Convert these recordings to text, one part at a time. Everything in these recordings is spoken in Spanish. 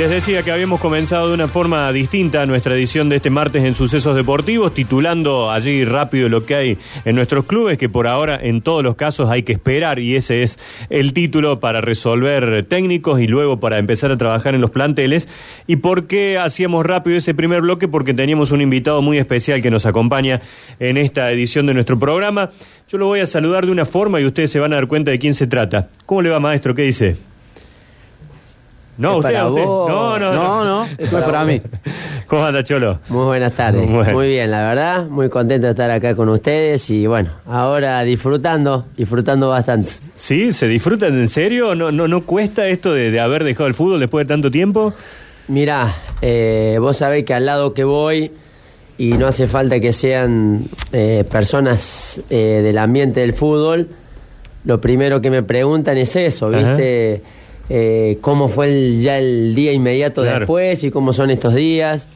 Les decía que habíamos comenzado de una forma distinta nuestra edición de este martes en Sucesos Deportivos, titulando allí rápido lo que hay en nuestros clubes, que por ahora en todos los casos hay que esperar y ese es el título para resolver técnicos y luego para empezar a trabajar en los planteles. ¿Y por qué hacíamos rápido ese primer bloque? Porque teníamos un invitado muy especial que nos acompaña en esta edición de nuestro programa. Yo lo voy a saludar de una forma y ustedes se van a dar cuenta de quién se trata. ¿Cómo le va, maestro? ¿Qué dice? No, usted, para usted. vos. No, no, No, no, es para mí. ¿Cómo anda, Cholo? Muy buenas tardes. Bueno. Muy bien, la verdad. Muy contento de estar acá con ustedes y bueno, ahora disfrutando, disfrutando bastante. ¿Sí? ¿Se disfrutan en serio? ¿No, no, no cuesta esto de, de haber dejado el fútbol después de tanto tiempo? Mirá, eh, vos sabés que al lado que voy, y no hace falta que sean eh, personas eh, del ambiente del fútbol, lo primero que me preguntan es eso, Ajá. Eh, ¿Cómo fue el- ya el día inmediato Claro. después y cómo son estos días?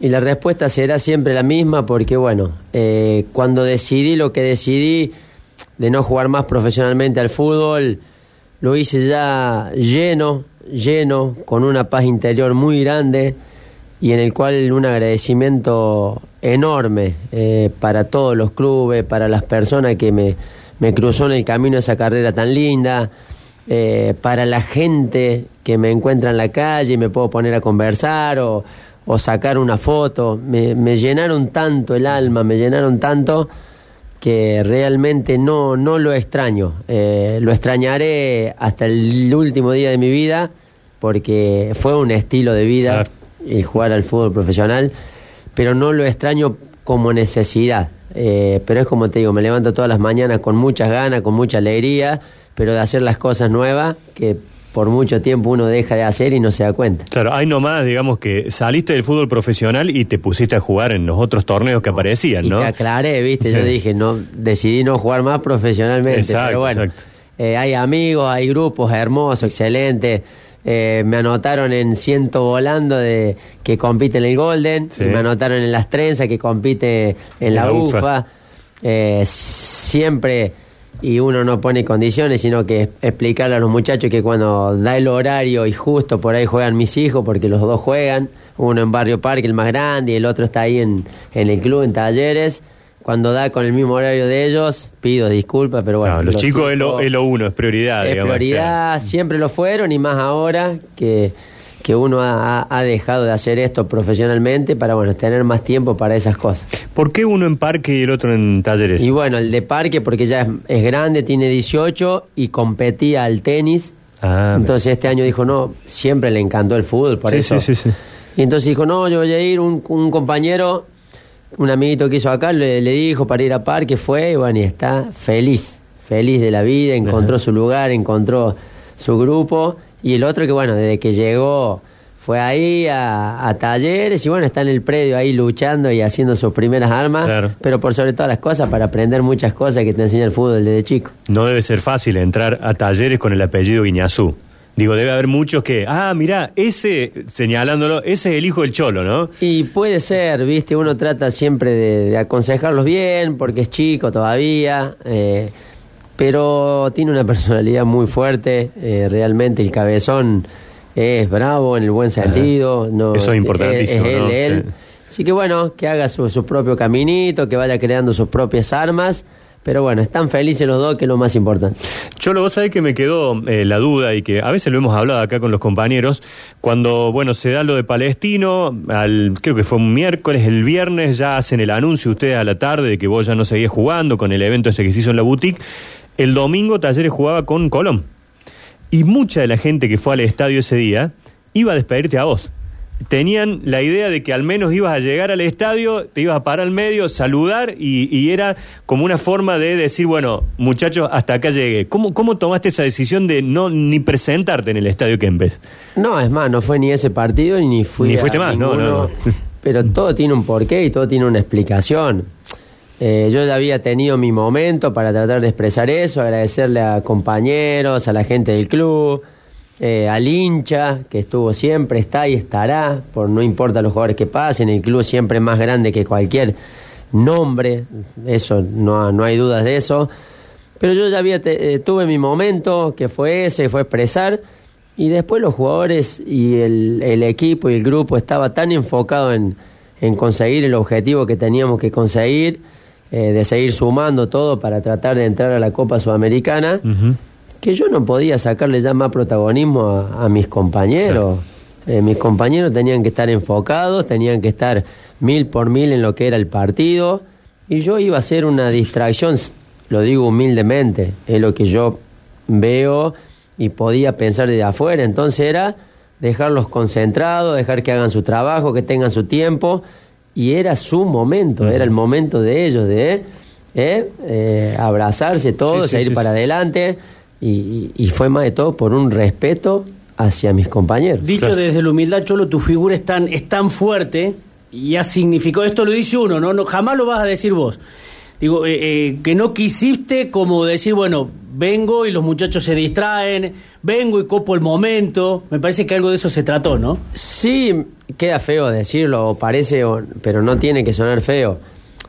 Y la respuesta será siempre la misma porque, bueno, eh, cuando decidí lo que decidí de no jugar más profesionalmente al fútbol, lo hice ya lleno, lleno, con una paz interior muy grande y en el cual un agradecimiento enorme eh, para todos los clubes, para las personas que me, me cruzó en el camino esa carrera tan linda, eh, para la gente que me encuentra en la calle y me puedo poner a conversar o, o sacar una foto. Me, me llenaron tanto el alma, me llenaron tanto que realmente no, no lo extraño. Eh, lo extrañaré hasta el último día de mi vida porque fue un estilo de vida Claro. el jugar al fútbol profesional, pero no lo extraño como necesidad. Eh, pero es como te digo, me levanto todas las mañanas con muchas ganas, con mucha alegría, pero de hacer las cosas nuevas que por mucho tiempo uno deja de hacer y no se da cuenta. Claro, hay nomás, digamos, que saliste del fútbol profesional y te pusiste a jugar en los otros torneos que aparecían, Y ¿no? te aclaré, viste, yo dije, no, decidí no jugar más profesionalmente, Exacto, pero bueno, exacto. eh, hay amigos, hay grupos hermosos, excelentes. Eh, me anotaron en Ciento Volando de que compite en el Golden, Sí. y me anotaron en Las Trenzas que compite en la, la UFA. UFA. Eh, siempre, y uno no pone condiciones, sino que explicarle a los muchachos que cuando da el horario y justo por ahí juegan mis hijos, porque los dos juegan, uno en Barrio Parque, el más grande, y el otro está ahí en, en el club, en talleres. Cuando da con el mismo horario de ellos, pido disculpas, pero bueno. Los, chicos, es, lo, es lo uno, es prioridad. es digamos, prioridad, siempre lo fueron y más ahora que, que uno ha, ha- dejado de hacer esto profesionalmente para bueno tener más tiempo para esas cosas. ¿Por qué uno en parque y el otro en talleres? Y bueno, el de parque porque ya es, es grande, tiene 18 y competía al tenis. Ah, entonces este año dijo, no, siempre le encantó el fútbol, por Sí, eso. sí, sí, sí. Y entonces dijo, no, yo voy a ir, un, un compañero, un amiguito que hizo acá, le, le dijo para ir a parque, fue, y bueno, y está feliz, feliz de la vida, encontró Ajá. su lugar, encontró su grupo, y el otro que bueno, desde que llegó fue ahí a, a talleres y bueno, está en el predio ahí luchando y haciendo sus primeras armas, Claro. pero por sobre todas las cosas para aprender muchas cosas que te enseña el fútbol desde chico. No debe ser fácil entrar a talleres con el apellido Guiñazú. Digo, debe haber muchos que, ah, mirá, ese, señalándolo, ese es el hijo del Cholo, ¿no? Y puede ser, viste, uno trata siempre de, de aconsejarlos bien, porque es chico todavía, eh, pero tiene una personalidad muy fuerte, eh, realmente el cabezón es bravo en el buen sentido. No, Eso es importantísimo, Es, él, ¿no? él. Sí. Así que bueno, que haga su, su propio caminito, que vaya creando sus propias armas, pero bueno, están felices los dos, que es lo más importante. Cholo, vos sabés que me quedó eh, la duda y que a veces lo hemos hablado acá con los compañeros, cuando, bueno, se da lo de Palestino, al, creo que fue un miércoles, el viernes ya hacen el anuncio ustedes a la tarde de que vos ya no seguís jugando con el evento ese que se hizo en la boutique, el domingo Talleres jugaba con Colón. Y mucha de la gente que fue al estadio ese día iba a despedirte a vos. Tenían la idea de que al menos ibas a llegar al estadio, te ibas a parar al medio, saludar y, y era como una forma de decir, bueno, muchachos, hasta acá llegué. ¿Cómo, ¿Cómo tomaste esa decisión de no ni presentarte en el estadio Kempes? No, es más, no fue ni ese partido ni fui Ni a fuiste más, no, no, no. Pero todo tiene un porqué y todo tiene una explicación. Eh, yo ya había tenido mi momento para tratar de expresar eso, agradecerle a compañeros, a la gente del club, eh, al hincha que estuvo siempre, está y estará, por no importa los jugadores que pasen, el club siempre es más grande que cualquier nombre, eso no, no hay dudas de eso. Pero yo ya había te- eh, tuve mi momento, que fue ese, fue expresar, Y después los jugadores y el, el equipo y el grupo estaba tan enfocado en, en conseguir el objetivo que teníamos que conseguir, eh, de seguir sumando todo para tratar de entrar a la Copa Sudamericana, que yo no podía sacarle ya más protagonismo a, a mis compañeros. Eh, mis compañeros tenían que estar enfocados, tenían que estar mil por mil en lo que era el partido, y yo iba a ser una distracción, lo digo humildemente, es lo que yo veo y podía pensar desde afuera, entonces era dejarlos concentrados, dejar que hagan su trabajo, que tengan su tiempo, y era su momento, era el momento de ellos, de eh, eh, abrazarse todos, Sí, sí, ir sí, para sí. adelante, y, y- y fue más de todo por un respeto hacia mis compañeros. Dicho Claro. desde la humildad, Cholo, tu figura es tan, es tan fuerte y ha significado, esto lo dice uno, ¿no? no jamás lo vas a decir vos. Digo, eh, eh, que no quisiste como decir, bueno, vengo y los muchachos se distraen, vengo y copo el momento. Me parece que algo de eso se trató, ¿no? Sí, queda feo decirlo, o parece, pero no tiene que sonar feo.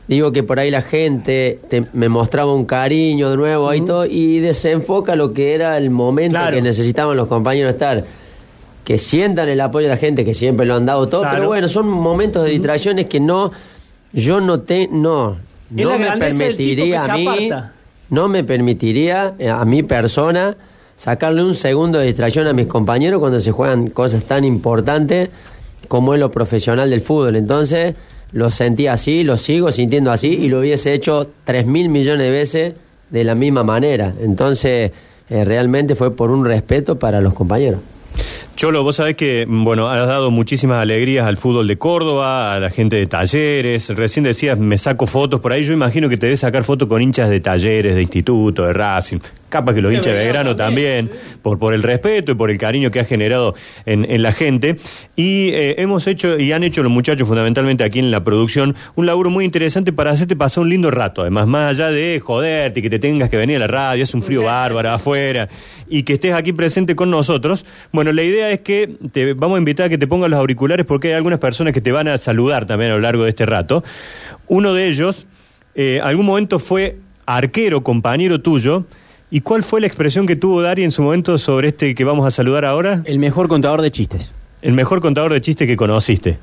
Digo que por ahí la gente te- me mostraba un cariño de nuevo ahí todo y desenfoca lo que era el momento Claro. que necesitaban los compañeros estar. Que sientan el apoyo de la gente, que siempre lo han dado todo, Claro. pero bueno, son momentos de distracciones que no, yo no te, no, no me permitiría a mí, no me permitiría a mi persona sacarle un segundo de distracción a mis compañeros cuando se juegan cosas tan importantes como es lo profesional del fútbol. Entonces, lo sentí así, lo sigo sintiendo así y lo hubiese hecho tres mil millones de veces de la misma manera. Entonces, eh, realmente fue por un respeto para los compañeros. Cholo, vos sabés que, bueno, has dado muchísimas alegrías al fútbol de Córdoba, a la gente de talleres. Recién decías, me saco fotos por ahí. Yo imagino que te debes sacar fotos con hinchas de talleres, de instituto, de Racing. Capaz que los hinchas de también, también, por, por el respeto y por el cariño que ha generado en, en la gente. Y eh, hemos hecho, y han hecho los muchachos fundamentalmente aquí en la producción, un laburo muy interesante para hacerte pasar un lindo rato. Además, más allá de joderte y que te tengas que venir a la radio, es un frío bárbaro afuera, y que estés aquí presente con nosotros. Bueno, la idea es que te vamos a invitar a que te pongas los auriculares porque hay algunas personas que te van a saludar también a lo largo de este rato. Uno de ellos, eh, algún momento fue arquero, compañero tuyo. ¿Y cuál fue la expresión que tuvo Dari en su momento sobre este que vamos a saludar ahora? El mejor contador de chistes. El mejor contador de chistes que conociste.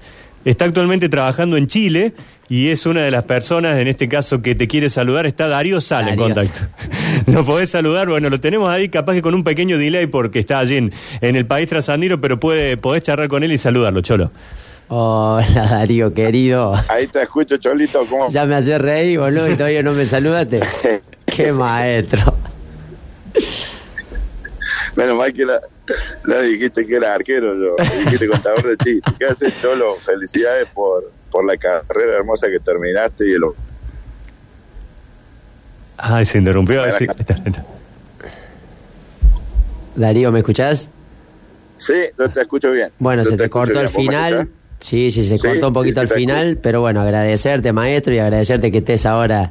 Está actualmente trabajando en Chile y es una de las personas, en este caso, que te quiere saludar. Está Darío Sala en contacto. ¿Lo podés saludar? Bueno, lo tenemos ahí, capaz que con un pequeño delay porque está allí en, en el país trasandino, pero puede, podés charlar con él y saludarlo, Cholo. Hola Darío, querido. Ahí te escucho, Cholito, ¿cómo? Ya me haces reír, boludo, y todavía no me saludaste. Qué maestro. Menos mal que la, la dijiste que era arquero, yo. Dijiste contador de chistes. ¿Qué haces, Cholo? Felicidades por, por la carrera hermosa que terminaste y el... Ay, se interrumpió. Bueno, sí, acá. está, está. Darío, ¿me escuchás? Sí, yo te escucho bien. Bueno, se te cortó el ¿Vos me final. Sí, sí, se Sí, cortó un poquito sí, al final, escucho. pero bueno, agradecerte, maestro, y agradecerte que estés ahora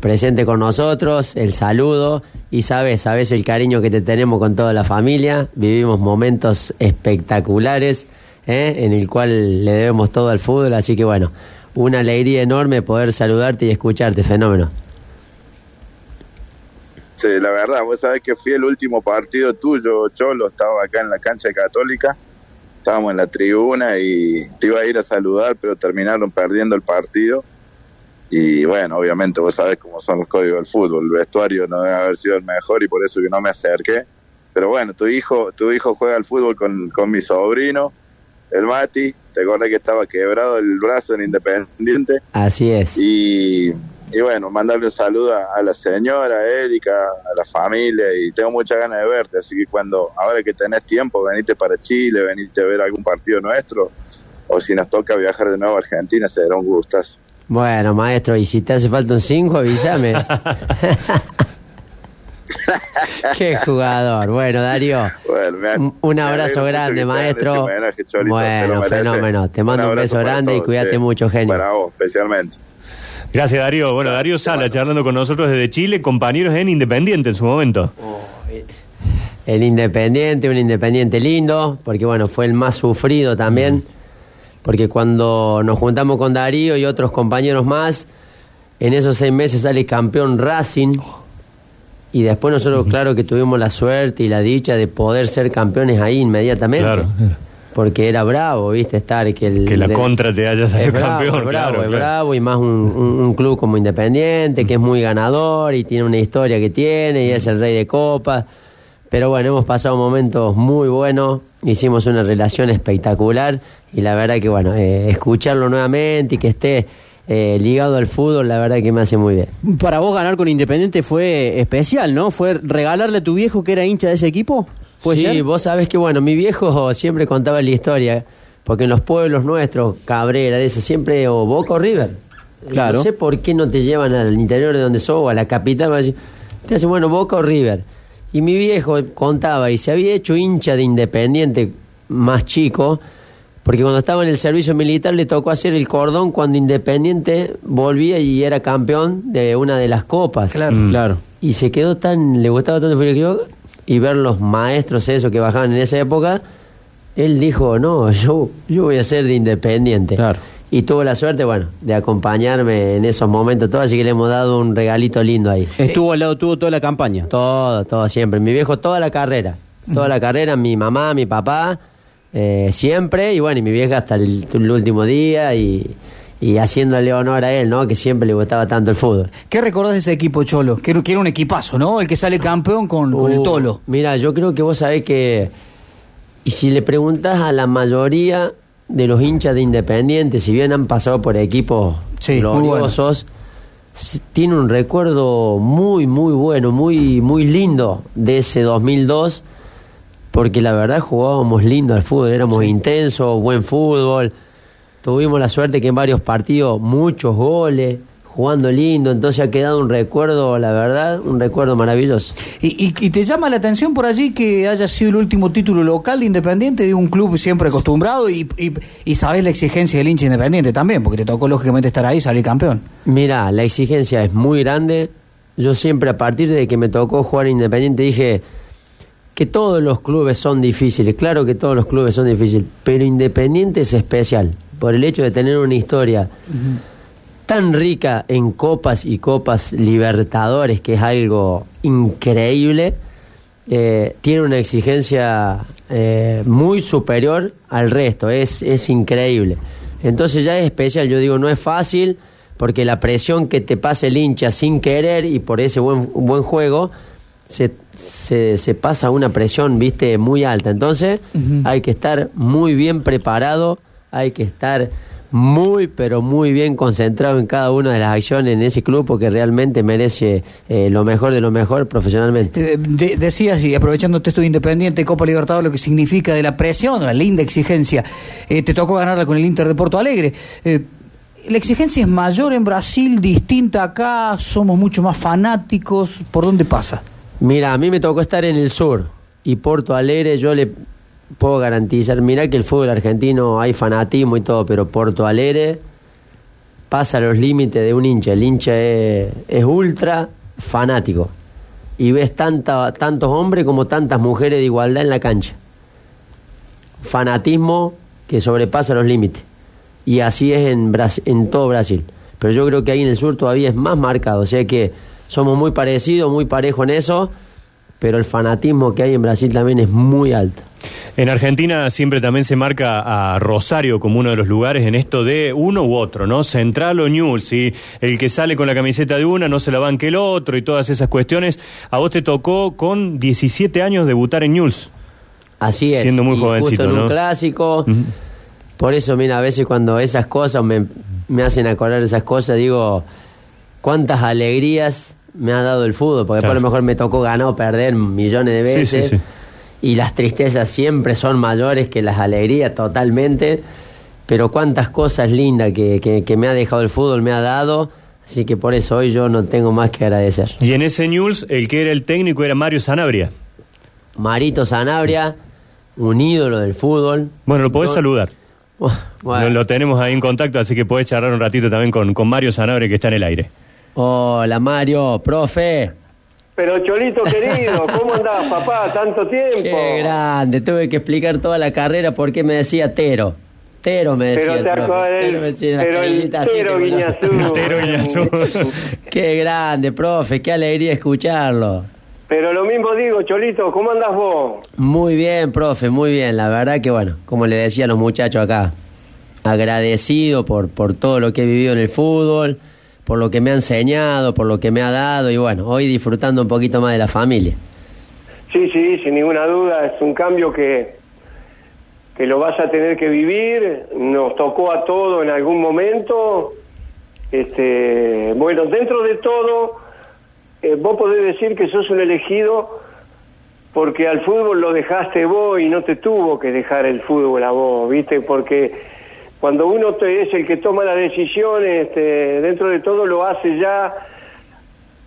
presente con nosotros, el saludo, y sabes, sabes el cariño que te tenemos con toda la familia. Vivimos momentos espectaculares, ¿eh? en el cual le debemos todo al fútbol, así que bueno, una alegría enorme poder saludarte y escucharte, fenómeno. Sí, la verdad, vos sabés que fui el último partido tuyo, Cholo, estaba acá en la cancha católica, estábamos en la tribuna y te iba a ir a saludar, pero terminaron perdiendo el partido. Y bueno, obviamente vos sabés cómo son los códigos del fútbol, el vestuario no debe haber sido el mejor y por eso que no me acerqué. Pero bueno, tu hijo, tu hijo juega al fútbol con, con mi sobrino, el Mati, te acordás que estaba quebrado el brazo en Independiente. Así es. Y, y bueno, mandarle un saludo a, a la señora, a Erika, a la familia y tengo muchas ganas de verte, así que cuando, ahora que tenés tiempo, venite para Chile, venite a ver algún partido nuestro o si nos toca viajar de nuevo a Argentina, será un gustazo. Bueno, maestro, y si te hace falta un 5, avísame. Qué jugador. Bueno, Darío, Bueno, me- un, abrazo grande, maestro. ese homenaje, Cholito, Bueno, fenómeno. Te mando un, beso grande y cuídate mucho, genio. Para vos, especialmente. Gracias, Darío. Bueno, Darío Sala charlando con nosotros desde Chile, compañeros en Independiente en su momento. El Independiente, un Independiente lindo, porque bueno, fue el más sufrido también, porque cuando nos juntamos con Darío y otros compañeros más, en esos seis meses sale campeón Racing, Y después nosotros, claro que tuvimos la suerte y la dicha de poder ser campeones ahí inmediatamente. Claro. Porque era bravo, ¿viste? Estar que el. Que la de- contra te haya es salido bravo, campeón. es bravo, claro, es claro. bravo y más un, un- un club como Independiente que es muy ganador y tiene una historia que tiene y es el rey de copas. Pero bueno, hemos pasado momentos muy buenos, hicimos una relación espectacular y la verdad que bueno, eh, escucharlo nuevamente y que esté eh, ligado al fútbol, la verdad que me hace muy bien. Para vos ganar con Independiente fue especial, ¿no? ¿Fue regalarle a tu viejo que era hincha de ese equipo? ¿Puede Sí, ser? vos sabés que bueno, mi viejo siempre contaba la historia, porque en los pueblos nuestros, Cabrera, de eso, siempre o Boca o River. Claro. No sé por qué no te llevan al interior de donde sos, o a la capital, te hacen, bueno, Boca o River. Y mi viejo contaba, y se había hecho hincha de Independiente más chico, porque cuando estaba en el servicio militar le tocó hacer el cordón cuando Independiente volvía y era campeón de una de las copas Claro. Mm. Claro. y se quedó tan, le gustaba tanto el fútbol y ver los maestros esos que bajaban en esa época, él dijo, no, yo, yo voy a ser de independiente. Claro. Y tuvo la suerte, bueno, de acompañarme en esos momentos, todo, así que le hemos dado un regalito lindo ahí. Estuvo al lado tuvo toda la campaña. Todo, todo siempre. Mi viejo toda la carrera, toda la carrera, mi mamá, mi papá, eh, siempre, y bueno, y mi vieja hasta el, el último día y, y haciéndole honor a él, ¿no? Que siempre le gustaba tanto el fútbol. ¿Qué recordás de ese equipo, Cholo? Que, era- un equipazo, ¿no? El que sale campeón con, con el Uh, Tolo. Mira, yo creo que vos sabés que. Y si le preguntas a la mayoría de los hinchas de Independiente, si bien han pasado por equipos Sí, gloriosos, tiene un recuerdo muy, muy bueno, muy, muy lindo de ese 2002, porque la verdad jugábamos lindo al fútbol, éramos intensos, buen fútbol. Tuvimos la suerte que en varios partidos, muchos goles, jugando lindo, entonces ha quedado un recuerdo, la verdad, un recuerdo maravilloso. Y, y- y te llama la atención por allí que haya sido el último título local de Independiente de un club siempre acostumbrado y, y, y sabes la exigencia del hincha Independiente también, porque te tocó lógicamente estar ahí y salir campeón. Mira, la exigencia es muy grande. Yo siempre a partir de que me tocó jugar Independiente dije que todos los clubes son difíciles. Claro que todos los clubes son difíciles, pero Independiente es especial por el hecho de tener una historia tan rica en copas y copas libertadores, que es algo increíble. eh, tiene una exigencia eh, muy superior al resto, es, es increíble. Entonces ya es especial, yo digo, no es fácil, porque la presión que te pasa el hincha sin querer y por ese buen, buen juego, se, se, se pasa una presión, viste, muy alta. Entonces hay que estar muy bien preparado, hay que estar muy, pero muy bien concentrado en cada una de las acciones en ese club, porque realmente merece eh, lo mejor de lo mejor profesionalmente. De- decías, y aprovechando esto de Independiente, Copa Libertadores, lo que significa de la presión, la linda exigencia. Eh, te tocó ganarla con el Inter de Porto Alegre. Eh, ¿La exigencia es mayor en Brasil, distinta acá? ¿Somos mucho más fanáticos? ¿Por dónde pasa? Mira, a mí me tocó estar en el sur y Porto Alegre yo le puedo garantizar, mira que el fútbol argentino hay fanatismo y todo, pero Porto Alegre pasa los límites de un hincha, el hincha es, ultra fanático y ves tanta, tantos hombres como tantas mujeres de igualdad en la cancha. Fanatismo que sobrepasa los límites y así es en, en todo Brasil. Pero yo creo que ahí en el sur todavía es más marcado, o sea que somos muy parecidos, muy parejos en eso, pero el fanatismo que hay en Brasil también es muy alto. En Argentina siempre también se marca a Rosario como uno de los lugares en esto de uno u otro, ¿no? Central o Newell's, y el que sale con la camiseta de una no se la banque el otro y todas esas cuestiones. A vos te tocó con 17 años debutar en Newell's. Así es. Siendo muy y jovencito, justo en ¿no? un clásico. Por eso, mira, a veces cuando esas cosas me, me hacen acordar esas cosas, digo, cuántas alegrías me ha dado el fútbol, porque Claro. después a lo mejor me tocó ganar o perder millones de Sí, sí, veces. sí. Y las tristezas siempre son mayores que las alegrías totalmente. Pero cuántas cosas lindas que, que, que me ha dejado el fútbol, me ha dado. Así que por eso hoy yo no tengo más que agradecer. Y en ese Newell's el que era el técnico era Mario Sanabria. Marito Sanabria, un ídolo del fútbol. Bueno, lo podés Yo- saludar. Bueno. Lo, lo tenemos ahí en contacto, así que podés charlar un ratito también con, con Mario Sanabria que está en el aire. Hola Mario, profe. Pero Cholito querido, ¿cómo andás, papá? Tanto tiempo. Qué grande, tuve que explicar toda la carrera porque me decía Tero. Tero me decía. Pero te acordás Tero del- el Tero lo- Guiñazú. Tero Guiñazú. Qué grande, profe, qué alegría escucharlo. Pero lo mismo digo, Cholito, ¿cómo andas vos? Muy bien, profe, muy bien. La verdad que, bueno, como le decía a los muchachos acá, agradecido por, por todo lo que he vivido en el fútbol, por lo que me ha enseñado, por lo que me ha dado y, bueno, hoy disfrutando un poquito más de la familia. Sí, sí, sin ninguna duda, es un cambio que, que lo vas a tener que vivir, nos tocó a todos en algún momento. Este, bueno, dentro de todo, eh, vos podés decir que sos un elegido porque al fútbol lo dejaste vos y no te tuvo que dejar el fútbol a vos, ¿viste? Porque cuando uno te- es el que toma las decisiones, este, dentro de todo lo hace ya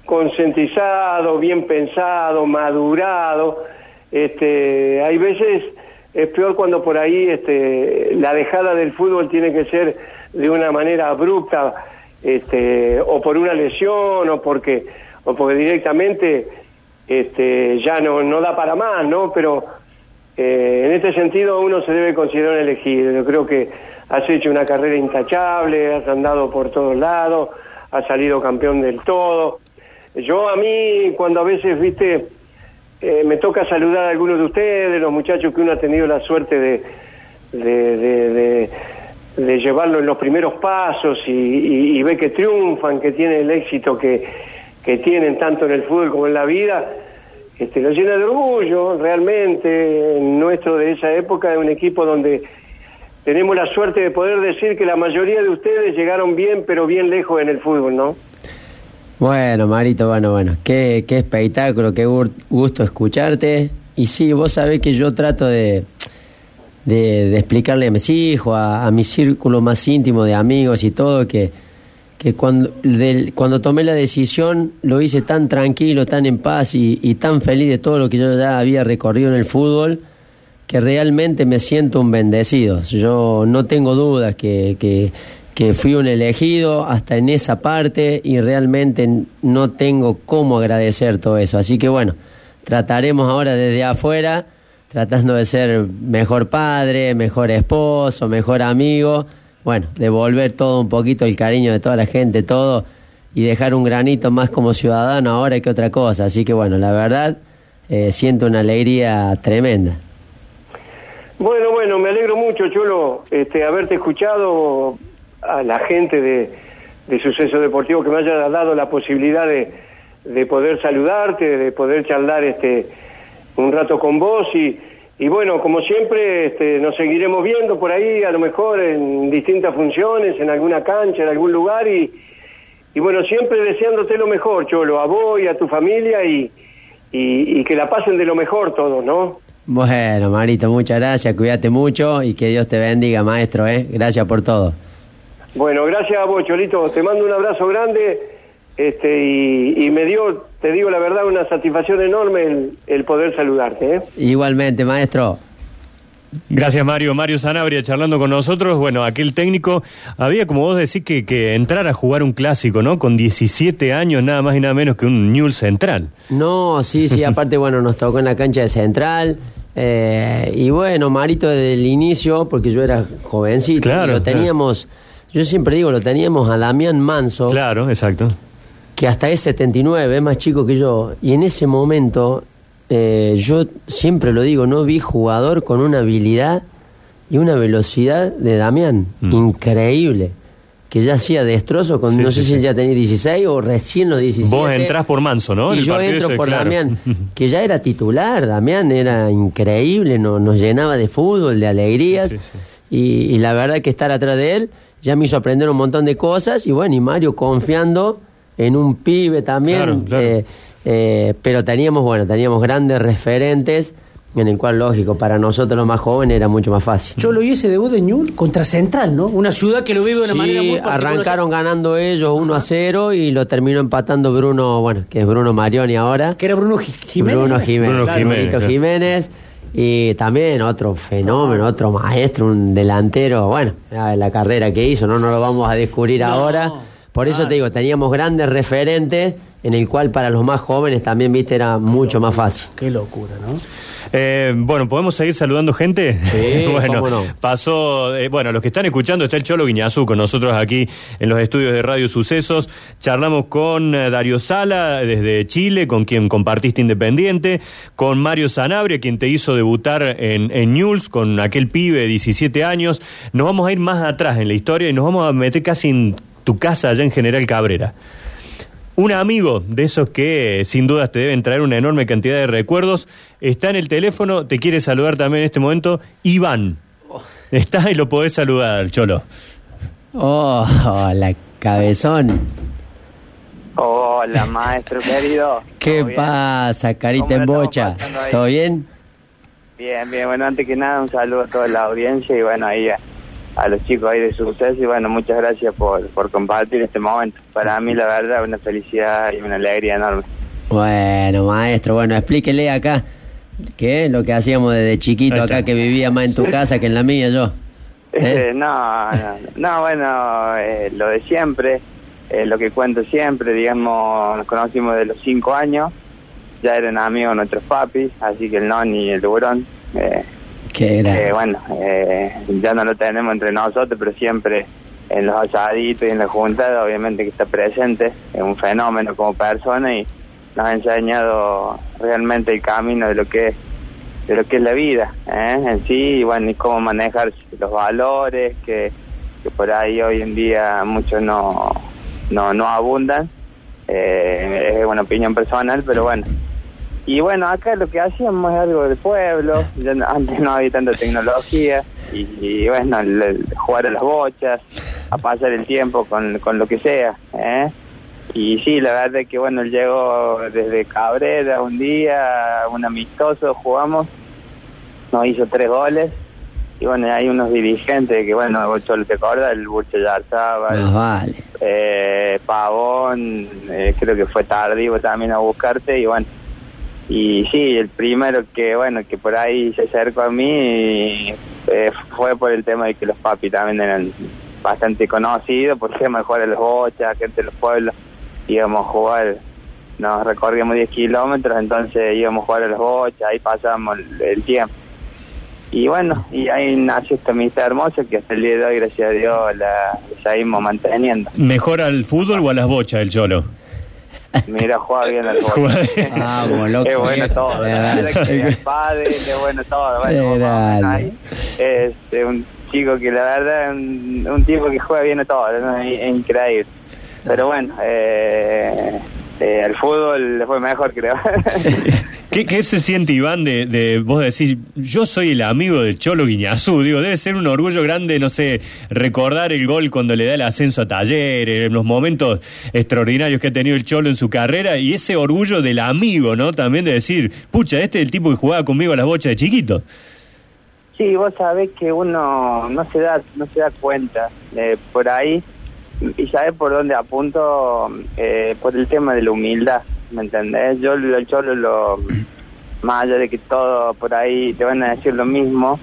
concientizado, bien pensado, madurado. Este, hay veces es peor cuando por ahí este, la dejada del fútbol tiene que ser de una manera abrupta, este, o por una lesión, o porque, o porque directamente este, ya no, no da para más, ¿no? Pero eh, en este sentido uno se debe considerar un elegido. Yo creo que has hecho una carrera intachable, has andado por todos lados, has salido campeón del todo. Yo a mí, cuando a veces, viste, eh, me toca saludar a algunos de ustedes, los muchachos que uno ha tenido la suerte de, de, llevarlo en los primeros pasos y, ve que triunfan, que tienen el éxito que, que tienen tanto en el fútbol como en la vida, este, lo llena de orgullo, realmente. Nuestro de esa época es un equipo donde tenemos la suerte de poder decir que la mayoría de ustedes llegaron bien, pero bien lejos en el fútbol, ¿no? Bueno, Marito, bueno, bueno, qué, qué espectáculo, qué gusto escucharte. Y sí, vos sabés que yo trato de, de, explicarle a mis hijos, a, mi círculo más íntimo de amigos y todo, que, que cuando, del- cuando tomé la decisión lo hice tan tranquilo, tan en paz y tan feliz de todo lo que yo ya había recorrido en el fútbol, que realmente me siento un bendecido. Yo no tengo dudas que, que, fui un elegido hasta en esa parte y realmente no tengo cómo agradecer todo eso. Así que bueno, trataremos ahora desde afuera, tratando de ser mejor padre, mejor esposo, mejor amigo, bueno, devolver todo un poquito el cariño de toda la gente, todo, y dejar un granito más como ciudadano ahora que otra cosa. Así que bueno, la verdad, eh, siento una alegría tremenda. Bueno, bueno, me alegro mucho, Cholo, este, haberte escuchado a la gente de, de Suceso Deportivo que me haya dado la posibilidad de, de poder saludarte, de poder charlar este, un rato con vos y, y bueno, como siempre, este, nos seguiremos viendo por ahí, a lo mejor en distintas funciones, en alguna cancha, en algún lugar y, y bueno, siempre deseándote lo mejor, Cholo, a vos y a tu familia y, y, y que la pasen de lo mejor todos, ¿no? Bueno, Marito, muchas gracias, cuídate mucho y que Dios te bendiga, maestro, ¿eh? Gracias por todo. Bueno, gracias a vos, Cholito. Te mando un abrazo grande este, y, y me dio, te digo la verdad, una satisfacción enorme el, el poder saludarte. ¿eh? Igualmente, maestro. Gracias Mario. Mario Sanabria charlando con nosotros. Bueno, aquel técnico había, como vos decís, que, que entrar a jugar un clásico, ¿no? Con 17 años, nada más y nada menos que un Newell Central. No, sí, sí, aparte, bueno, nos tocó en la cancha de Central. Eh, y bueno, Marito desde el inicio, porque yo era jovencito, Claro, lo teníamos, yo siempre digo, lo teníamos a Damián Manso, Claro, exacto. que hasta es 79, es más chico que yo. Y en ese momento, eh, yo siempre lo digo, no vi jugador con una habilidad y una velocidad de Damián Mm. increíble. Que ya hacía destrozo, con, Sí, no sí, sé si sí. él ya tenía 16 o recién los 17. Vos entrás por Manso, ¿no? Y el yo entro ese, por claro. Damián, que ya era titular, Damián era increíble, no, nos llenaba de fútbol, de alegrías, y la verdad que estar atrás de él ya me hizo aprender un montón de cosas, y bueno, y Mario confiando en un pibe también, Claro, claro. eh, eh, pero teníamos, bueno, teníamos grandes referentes, en el cual, lógico, para nosotros los más jóvenes era mucho más fácil. Cholo, y ese debut de Ñul contra Central, ¿no? Una ciudad que lo vive de una Sí, manera muy particular. arrancaron ganando ellos 1 a 0 y lo terminó empatando Bruno, bueno, que es Bruno Marioni ahora. Que era Bruno Ji- Jiménez. Bruno Jiménez. Bruno claro, Jiménez, Brunito claro. Jiménez. Y también otro fenómeno, otro maestro, un delantero. Bueno, la carrera que hizo, no, no lo vamos a descubrir No. ahora. Por eso te digo, teníamos grandes referentes en el cual para los más jóvenes también, viste, era mucho más fácil. Qué locura, ¿no? Eh, bueno, ¿podemos seguir saludando gente? Sí, bueno, cómo no. pasó, eh, bueno, los que están escuchando, está el Cholo Guiñazú con nosotros aquí en los estudios de Radio Sucesos. Charlamos con eh, Dario Sala desde Chile, con quien compartiste Independiente, con Mario Sanabria, quien te hizo debutar en, en News, con aquel pibe de 17 años. Nos vamos a ir más atrás en la historia y nos vamos a meter casi en tu casa allá en General Cabrera. Un amigo de esos que sin dudas te deben traer una enorme cantidad de recuerdos está en el teléfono, te quiere saludar también en este momento, Iván. Está y lo podés saludar, Cholo. Oh, la cabezón. Hola, maestro querido. ¿Qué pasa, carita ¿Cómo en bocha? ¿Todo bien? Bien, bien. Bueno, antes que nada, un saludo a toda la audiencia y bueno, ahí a, los chicos ahí de suceso y bueno, muchas gracias por, por compartir este momento. Para mí, la verdad, una felicidad y una alegría enorme. Bueno, maestro, bueno, explíquele acá qué es lo que hacíamos desde chiquito acá, que vivía más en tu casa que en la mía yo. ¿Eh? no, no, no, bueno, eh, lo de siempre, eh, lo que cuento siempre, digamos, nos conocimos de los cinco años, ya eran amigos nuestros papis, así que el Noni y el Tiburón, Que era. Eh, bueno, eh, ya no lo tenemos entre nosotros, pero siempre en los asaditos y en la junta, obviamente que está presente, es un fenómeno como persona y nos ha enseñado realmente el camino de lo que es, de lo que es la vida, ¿eh? en sí, y bueno, y cómo manejar los valores que, que por ahí hoy en día muchos no, no, no abundan, eh, es una opinión personal, pero bueno, y bueno, acá lo que hacíamos es algo del pueblo, ya no- antes no había tanta tecnología, y, y bueno, el- el jugar a las bochas, a pasar el tiempo con, con lo que sea, ¿eh? Y sí, la verdad es que bueno, él llegó desde Cabrera un día, un amistoso, jugamos, nos hizo tres goles, y bueno, hay unos dirigentes que bueno, solo te acuerdas, el Burcho Yarzábal, Más vale. eh, Pavón, eh, creo que fue tardío también a buscarte y bueno, y sí, el primero que bueno, que por ahí se acercó a mí eh, fue por el tema de que los papis también eran bastante conocidos, por de jugar a las bochas, gente de los pueblos, íbamos a jugar, nos recorríamos 10 kilómetros, entonces íbamos a jugar a las bochas, ahí pasábamos el, el tiempo. Y bueno, y ahí nació esta amistad hermosa que hasta el día de hoy, gracias a Dios, la seguimos manteniendo. ¿Mejor al fútbol o a las bochas, el Cholo? Mira, juega bien al fútbol. Vamos, loco. Es bueno todo. Es padre es bueno todo. Bueno, Es más o menos verdad. ahí. Es eh, un chico que la verdad es un, un tipo que juega bien a todo. ¿no? Es, es increíble. Pero bueno, eh, eh, el fútbol le fue mejor, creo. ¿Qué, qué se siente, Iván, de, de vos decir, yo soy el amigo del Cholo Guiñazú? Digo, debe ser un orgullo grande, no sé, recordar el gol cuando le da el ascenso a Talleres, los momentos extraordinarios que ha tenido el Cholo en su carrera y ese orgullo del amigo, ¿no? También de decir, pucha, este es el tipo que jugaba conmigo a las bochas de chiquito. Sí, vos sabés que uno no se da no se da cuenta eh, por ahí y sabés por dónde apunto eh, por el tema de la humildad, ¿me entendés? Yo lo yo lo, más allá de que todo por ahí te van a decir lo mismo,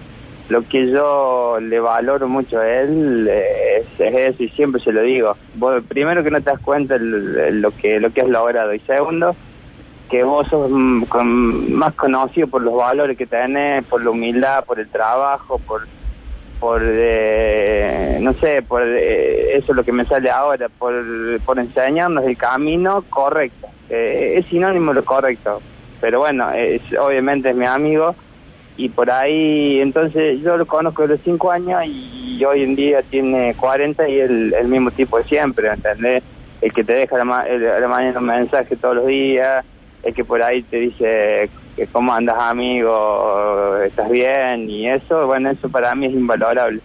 lo que yo le valoro mucho a él eh, es, es eso y siempre se lo digo. Vos, primero que no te das cuenta el- el- lo que lo que has logrado y segundo que vos sos mm, con- más conocido por los valores que tenés, por la humildad, por el trabajo, por, por eh, no sé, por eh, eso es lo que me sale ahora, por, por enseñarnos el camino correcto. Eh, es sinónimo lo correcto, pero bueno, es, obviamente es mi amigo y por ahí, entonces yo lo conozco de los 5 años y hoy en día tiene 40 y el, el mismo tipo de siempre, ¿entendés? El que te deja la, ma- el- la mañana un mensaje todos los días, el que por ahí te dice que cómo andas amigo, estás bien y eso, bueno, eso para mí es invalorable.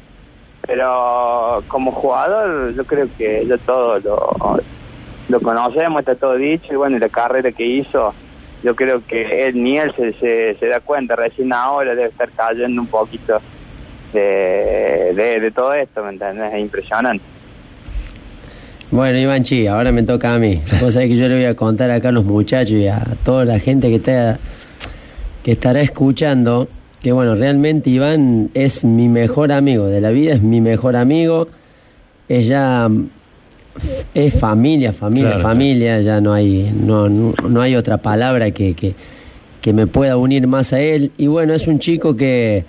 Pero como jugador yo creo que ya todo lo, conocemos, está todo dicho y bueno, la carrera que hizo, yo creo que él ni él se, da cuenta, recién ahora debe estar cayendo un poquito de, de, de todo esto, ¿me entiendes? Es impresionante. Bueno, Ivanchi, ahora me toca a mí. Vos sabés que yo le voy a contar acá a los muchachos y a toda la gente que está que estará escuchando que bueno, realmente Iván es mi mejor amigo de la vida, es mi mejor amigo. Es ya mm, es familia, familia, Claro, familia, ya no hay, no, no, no hay otra palabra que, que, que me pueda unir más a él. Y bueno, es un chico que,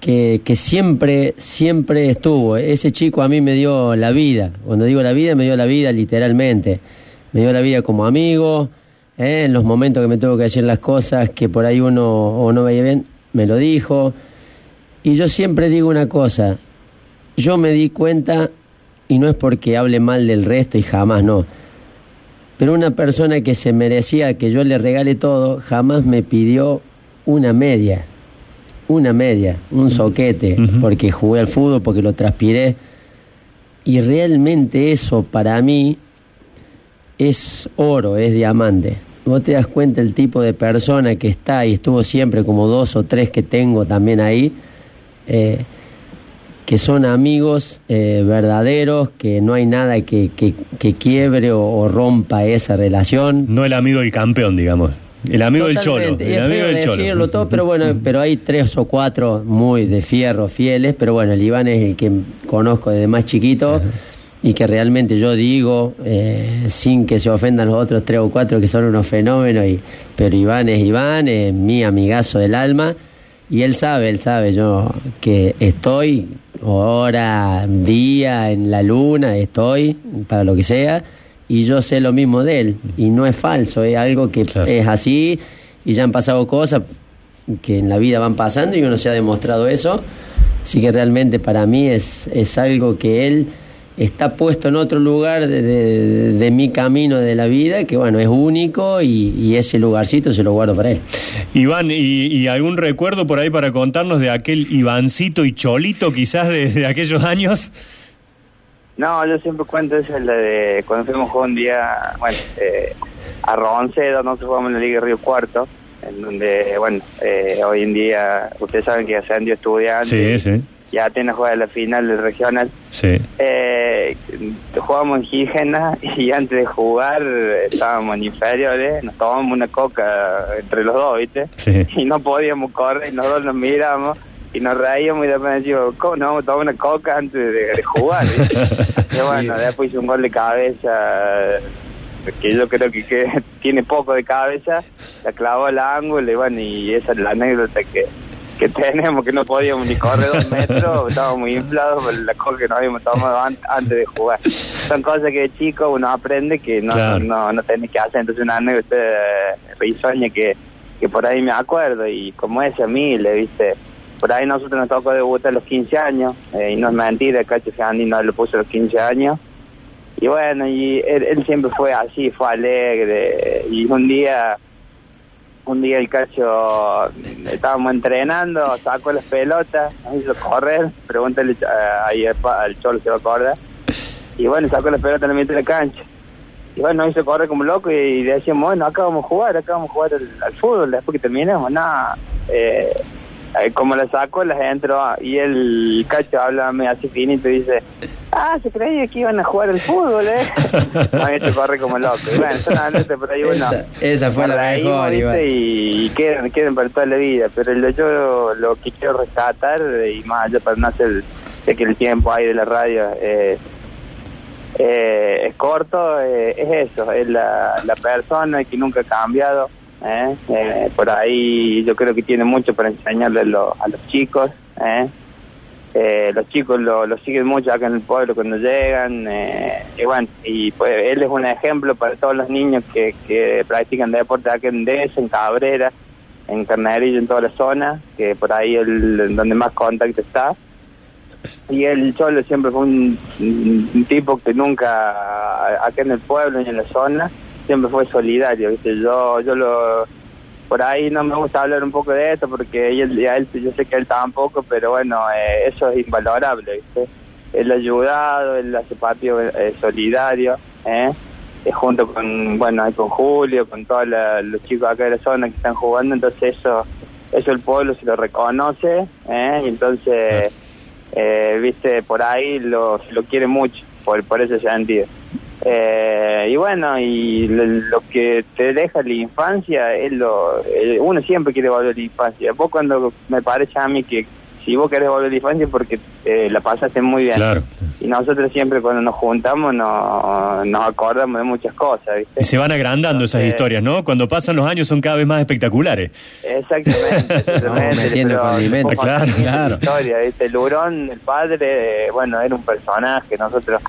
que, que siempre, siempre estuvo. Ese chico a mí me dio la vida. Cuando digo la vida, me dio la vida literalmente. Me dio la vida como amigo, ¿eh? en los momentos que me tuvo que decir las cosas que por ahí uno o no veía bien, me lo dijo. Y yo siempre digo una cosa, yo me di cuenta, y no es porque hable mal del resto y jamás no, pero una persona que se merecía que yo le regale todo, jamás me pidió una media, una media, un soquete, porque jugué al fútbol, porque lo transpiré. Y realmente eso para mí es oro, es diamante. Vos te das cuenta el tipo de persona que está y estuvo siempre, como dos o tres que tengo también ahí, eh, que son amigos eh, verdaderos, que no hay nada que, que, que quiebre o, o rompa esa relación. No el amigo del campeón, digamos. El amigo del cholo. El es amigo del cholo. decirlo todo, pero bueno, pero hay tres o cuatro muy de fierro, fieles, pero bueno, el Iván es el que conozco desde más chiquito y que realmente yo digo, eh, sin que se ofendan los otros tres o cuatro que son unos fenómenos, y, pero Iván es Iván, es mi amigazo del alma, y él sabe, él sabe yo que estoy hora, día, en la luna, estoy para lo que sea, y yo sé lo mismo de él, y no es falso, es algo que Claro. es así, y ya han pasado cosas que en la vida van pasando y uno se ha demostrado eso, así que realmente para mí es, es algo que él está puesto en otro lugar de, de- de mi camino de la vida, que bueno, es único y, y ese lugarcito se lo guardo para él. Iván, ¿y, y algún recuerdo por ahí para contarnos de aquel Ivancito y Cholito quizás de, de aquellos años? No, yo siempre cuento esa la de cuando fuimos un día, bueno, eh, a Roncedo, nosotros jugamos en la Liga Río Cuarto, en donde, bueno, eh, hoy en día, ustedes saben que ascendió estudiantes. Sí, sí. Y Atenas juega la final del regional. Sí. Eh, jugábamos en Gígena y antes de jugar estábamos en inferiores, nos tomamos una coca entre los dos, ¿viste? Sí. Y no podíamos correr y nosotros nos miramos y nos reíamos y después decíamos, ¿cómo no vamos a tomar una coca antes de, de jugar? ¿viste? y bueno, después hizo un gol de cabeza que yo creo que, que tiene poco de cabeza, la clavó al ángulo y bueno, y esa es la anécdota que, que tenemos, que no podíamos ni correr dos metros, estábamos muy inflados por la coca que nos habíamos tomado an- antes de jugar. Son cosas que de chico uno aprende que no, Claro. no, no tenés que hacer, entonces una anécdota eh, risueña que, que por ahí me acuerdo y como ese a mí, le viste, por ahí nosotros nos tocó debutar a los 15 años, eh, y no es mentira, el Cacho Fernández no lo puso a los 15 años, y bueno, y él, él siempre fue así, fue alegre, y un día, un día el Cacho, estábamos entrenando, sacó las pelotas, nos hizo correr, pregúntale eh, ahí al, Cholo se va a acordar, y bueno, sacó las pelotas en la mitad de la cancha. Y bueno, nos hizo correr como loco y decíamos, bueno, acá vamos a jugar, acá vamos a jugar al, al fútbol, después que terminemos, nada. Eh, eh, como la sacó, las entró y el cacho háblame así finito y dice, ah, se creía que iban a jugar al fútbol, ¿eh? Nos hecho correr como loco. Y bueno, son anécdotas por ahí uno... Esa, esa fue la mejor. Y, y quedan, quedan para toda la vida. Pero lo, yo lo que quiero rescatar, y más allá para no hacer que el tiempo ahí de la radio eh, eh, es corto, eh, es eso, es la, la persona que nunca ha cambiado. ¿Eh? Eh, por ahí yo creo que tiene mucho para enseñarle a, lo- a los chicos. ¿eh? Eh, los chicos lo, lo siguen mucho acá en el pueblo cuando llegan. eh, y bueno, y pues él es un ejemplo para todos los niños que, que practican deporte acá en Deza, en Cabrera, en Carnerillo, en toda la zona, que por ahí es donde más contacto está. Y el Cholo siempre fue un, tipo que nunca, acá en el pueblo ni en la zona, siempre fue solidario, ¿viste? Yo, yo lo, por ahí no me gusta hablar un poco de esto porque él, él, yo sé que él tampoco, pero bueno, eh, eso es invalorable, ¿viste? Él ha ayudado, él hace patio eh, solidario, ¿eh? Eh, junto con, bueno, con Julio, con todos los chicos acá de la zona que están jugando, entonces eso, eso el pueblo se lo reconoce, ¿eh? Y entonces, eh, viste, por ahí lo, lo quiere mucho, por, por ese sentido. Eh, y bueno, y lo, lo que te deja la infancia es lo. eh, uno siempre quiere volver a la infancia. Vos, cuando me parece a mí que si vos querés volver a la infancia es porque eh, la pasaste muy bien. Claro. Y nosotros siempre cuando nos juntamos no, nos acordamos de muchas cosas, ¿viste? Y se van agrandando esas historias, ¿no? Cuando pasan los años son cada vez más espectaculares. Exactamente, exactamente, metiendo pero Claro, claro. la Historia, ¿viste? El hurón, el padre, eh, bueno, era un personaje, nosotros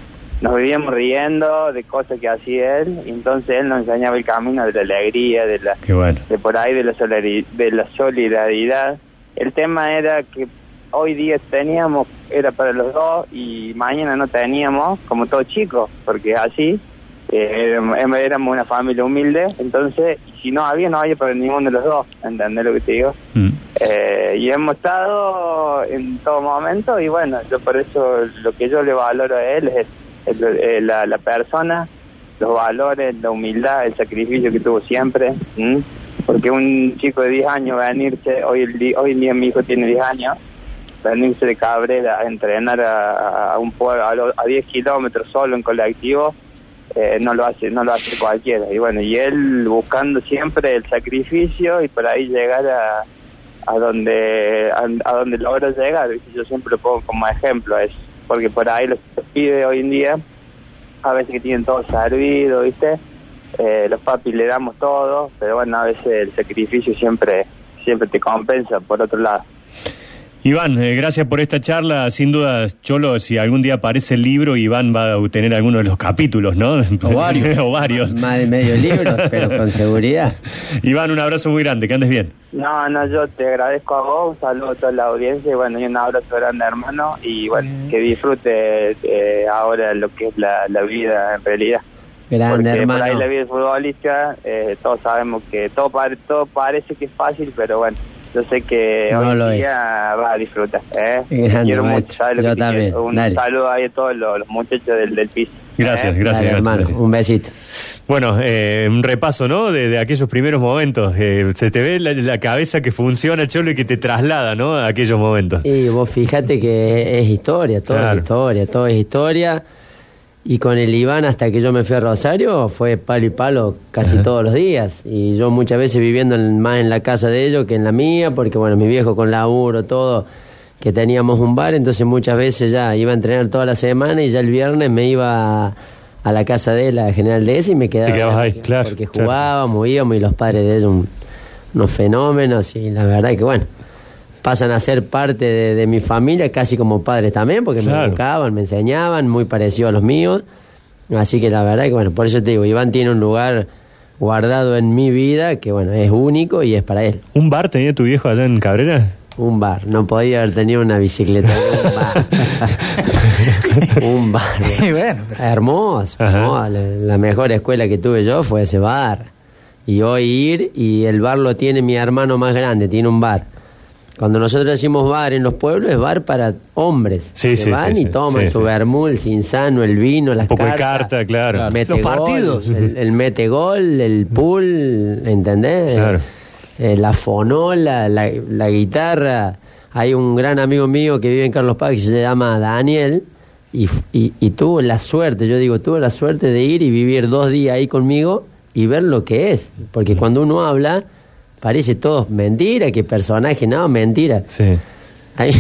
nos vivíamos riendo de cosas que hacía él, y entonces él nos enseñaba el camino de la alegría, de la bueno. de por ahí de la, de la solidaridad. El tema era que hoy día teníamos, era para los dos, y mañana no teníamos, como todos chicos, porque así, eh, éramos, éramos una familia humilde, entonces, si no había, no había para ninguno de los dos, ¿entendés lo que te digo? Mm. Eh, y hemos estado en todo momento, y bueno, yo por eso lo que yo le valoro a él es, eh, la, persona, los valores, la humildad, el sacrificio que tuvo siempre. ¿m? Porque un chico de 10 años venirse, hoy, el hoy día mi hijo tiene 10 años, venirse de Cabrera a entrenar a, a un pueblo a, lo- a 10 kilómetros solo en colectivo, eh, no lo hace no lo hace cualquiera. Y bueno, y él buscando siempre el sacrificio y por ahí llegar a, a donde a, a donde logra llegar. Yo siempre lo pongo como ejemplo a eso, porque por ahí los, pibes hoy en día a veces que tienen todo servido, ¿viste? Eh, los papis le damos todo, pero bueno, a veces el sacrificio siempre siempre te compensa por otro lado. Iván, eh, gracias por esta charla. Sin duda, Cholo, si algún día aparece el libro, Iván va a obtener alguno de los capítulos, ¿no? O varios. o varios. Más de medio libro, pero con seguridad. Iván, un abrazo muy grande, que andes bien. No, no, yo te agradezco a vos, un saludo a toda la audiencia y bueno, y un abrazo grande hermano y bueno, que disfrute eh, ahora lo que es la, la vida en realidad. Grande, Porque hermano. por ahí la vida futbolística, eh, todos sabemos que todo, pare- todo parece que es fácil, pero bueno, yo sé que No hoy lo en día vas a disfrutar. ¿eh? Grande, quiero mucho, ¿sabes lo Yo que también. quiero? Un Dale. saludo ahí a todos los, los muchachos del, del piso. Gracias, ¿eh? gracias. Dale, Iván, hermano, gracias. un besito. Bueno, eh, un repaso, ¿no? De, de aquellos primeros momentos. Eh, se te ve la, la cabeza que funciona, Cholo, y que te traslada, ¿no? A aquellos momentos. Y vos fíjate que es historia, todo Claro. es historia, todo es historia. Y con el Iván, hasta que yo me fui a Rosario, fue palo y palo casi Ajá. todos los días. Y yo muchas veces viviendo en- más en la casa de ellos que en la mía, porque bueno, mi viejo con laburo, todo, que teníamos un bar, entonces muchas veces ya iba a entrenar toda la semana y ya el viernes me iba a, a la casa de él, a General DS, y me quedaba. quedabas ahí, claro, Porque claro. jugábamos, íbamos y los padres de ellos, un- unos fenómenos, y la verdad que bueno pasan a ser parte de, de mi familia casi como padres también, porque me educaban, me enseñaban, muy parecido a los míos. Así que la verdad que bueno, por eso te digo, Iván tiene un lugar guardado en mi vida que bueno, es único y es para él. ¿Un bar tenía tu viejo allá en Cabrera? Un bar, no podía haber tenido una bicicleta, un bar. un bar. Y bueno, Hermoso, la, la mejor escuela que tuve yo fue ese bar. Y hoy ir, y el bar lo tiene mi hermano más grande, tiene un bar. Cuando nosotros decimos bar en los pueblos, es bar para hombres. Sí, que sí, van sí, y toman sí, su sí. vermú, el cinsano, el vino, las Un poco de cartas. carta, claro. Mete Los gol, partidos. El, el mete gol, el pool, ¿entendés? Claro. Eh, la fonola, la, la guitarra. Hay un gran amigo mío que vive en Carlos Paz que se llama Daniel y, f- y, y tuvo la suerte, yo digo, tuvo la suerte de ir y vivir dos días ahí conmigo y ver lo que es. Porque cuando uno habla, parece todo mentira, que personaje, no, mentira. Sí. Hay,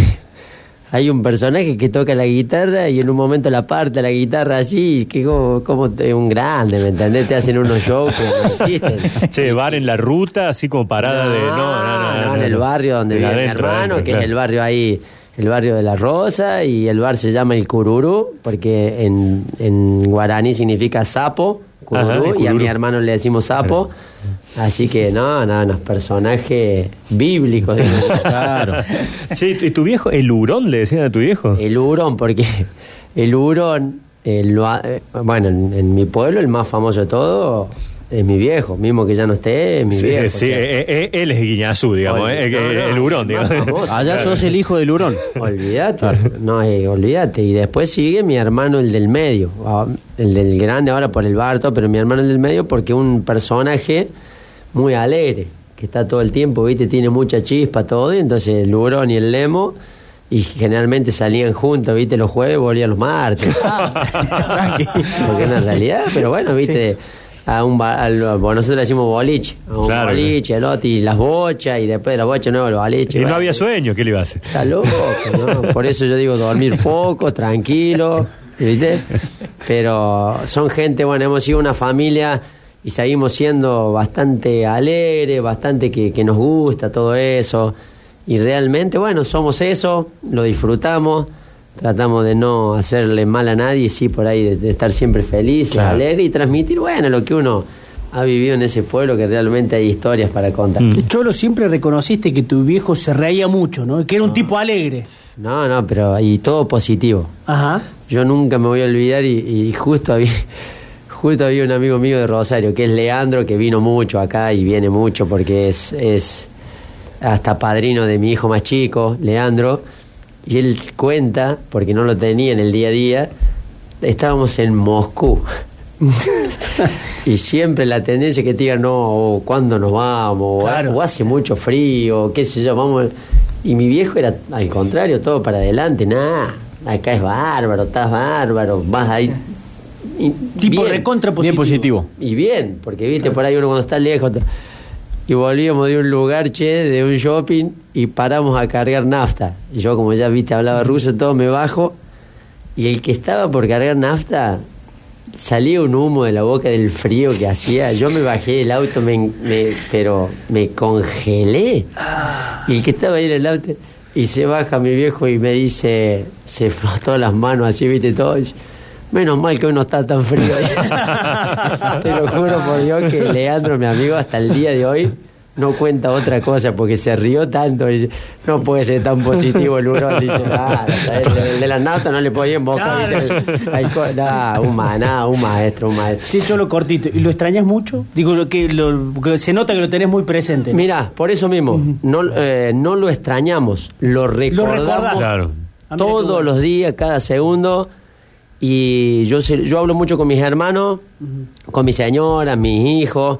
hay un personaje que toca la guitarra y en un momento la parte la guitarra así, que como, como te- un grande, ¿me entendés? Te hacen unos shows que no existen. Che, bar en la ruta, así como parada de. No, no, no. no, en el barrio donde vive mi hermano, adentro, que claro. es el barrio ahí, el barrio de la Rosa, y el bar se llama el Cururú, porque en, en guaraní significa sapo, Ajá, Cururú, el y a mi hermano le decimos sapo. Así que no, no, no, personajes bíblicos. Claro. Che, ¿y tu viejo, el hurón le decían a tu viejo? El hurón, porque el hurón, ha- eh, bueno, en, en mi pueblo el más famoso de todo es mi viejo, mismo que ya no esté, es mi sí, viejo. sí, o sea, eh, eh, él es Guiñazú, digamos, Olvi- eh, no, eh, no, el hurón, digamos. Allá sos el hijo del hurón. Olvídate, no, eh, olvídate. Y después sigue mi hermano, el del medio, ah, el del grande ahora por el Barto, pero mi hermano el del medio porque un personaje muy alegre, que está todo el tiempo, ¿viste? Tiene mucha chispa, todo, y entonces el hurón y el lemo, y generalmente salían juntos, ¿viste? Los jueves, volvían los martes. Porque en realidad, pero bueno, ¿viste? A un al- bueno, nosotros le decimos boliche, a un Claro, boliche, el otro, y las bochas, y después de las bochas no, el boliche. Y no había sueño, ¿qué le iba a hacer? Está loco, ¿no? Por eso yo digo dormir poco, tranquilo, ¿viste? Pero son gente, bueno, hemos sido una familia y seguimos siendo bastante alegres, bastante que, que nos gusta todo eso. Y realmente, bueno, somos eso, lo disfrutamos, tratamos de no hacerle mal a nadie, sí, por ahí, de, de estar siempre feliz, Claro. alegre y transmitir, bueno, lo que uno ha vivido en ese pueblo, que realmente hay historias para contar. Mm. Cholo, siempre reconociste que tu viejo se reía mucho, ¿no? Que era un tipo alegre. No, no, pero y todo positivo. Ajá. Yo nunca me voy a olvidar y, y justo había justo había un amigo mío de Rosario que es Leandro que vino mucho acá y viene mucho porque es es hasta padrino de mi hijo más chico, Leandro, y él cuenta porque no lo tenía en el día a día, estábamos en Moscú. y siempre la tendencia que te digan, no, o cuándo nos vamos, o- Claro. o hace mucho frío, qué sé yo, vamos. Y mi viejo era al contrario, todo para adelante, nada, acá es bárbaro, estás bárbaro, vas ahí. Y Tipo bien. recontra Bien positivo. Y bien, porque viste por ahí uno cuando está lejos. Y volvíamos de un lugar, che, de un shopping, y paramos a cargar nafta. Y yo, como ya viste, hablaba ruso, todo me bajo. Y el que estaba por cargar nafta, salía un humo de la boca del frío que hacía. Yo me bajé del auto, me, me- pero me congelé. Y el que estaba ahí en el auto, y se baja mi viejo y me dice, se frotó las manos así, viste, todo. Menos mal que hoy no está tan frío. Te lo juro por Dios que Leandro, mi amigo, hasta el día de hoy no cuenta otra cosa porque se rió tanto. y dice, no puede ser tan positivo el hurón. Dice, "Ah, el, el de la nafta no le podía en boca. Claro. nah, un, un maestro, un maestro. Sí, Cholo, cortito. ¿Y lo extrañas mucho? Digo, lo que, lo, que se nota que lo tenés muy presente. ¿no? Mira, por eso mismo, no, eh, no lo extrañamos, lo recordamos. Claro. Ah, todos los días, cada segundo. Y yo, sé- yo hablo mucho con mis hermanos, con mi señora, mis hijos,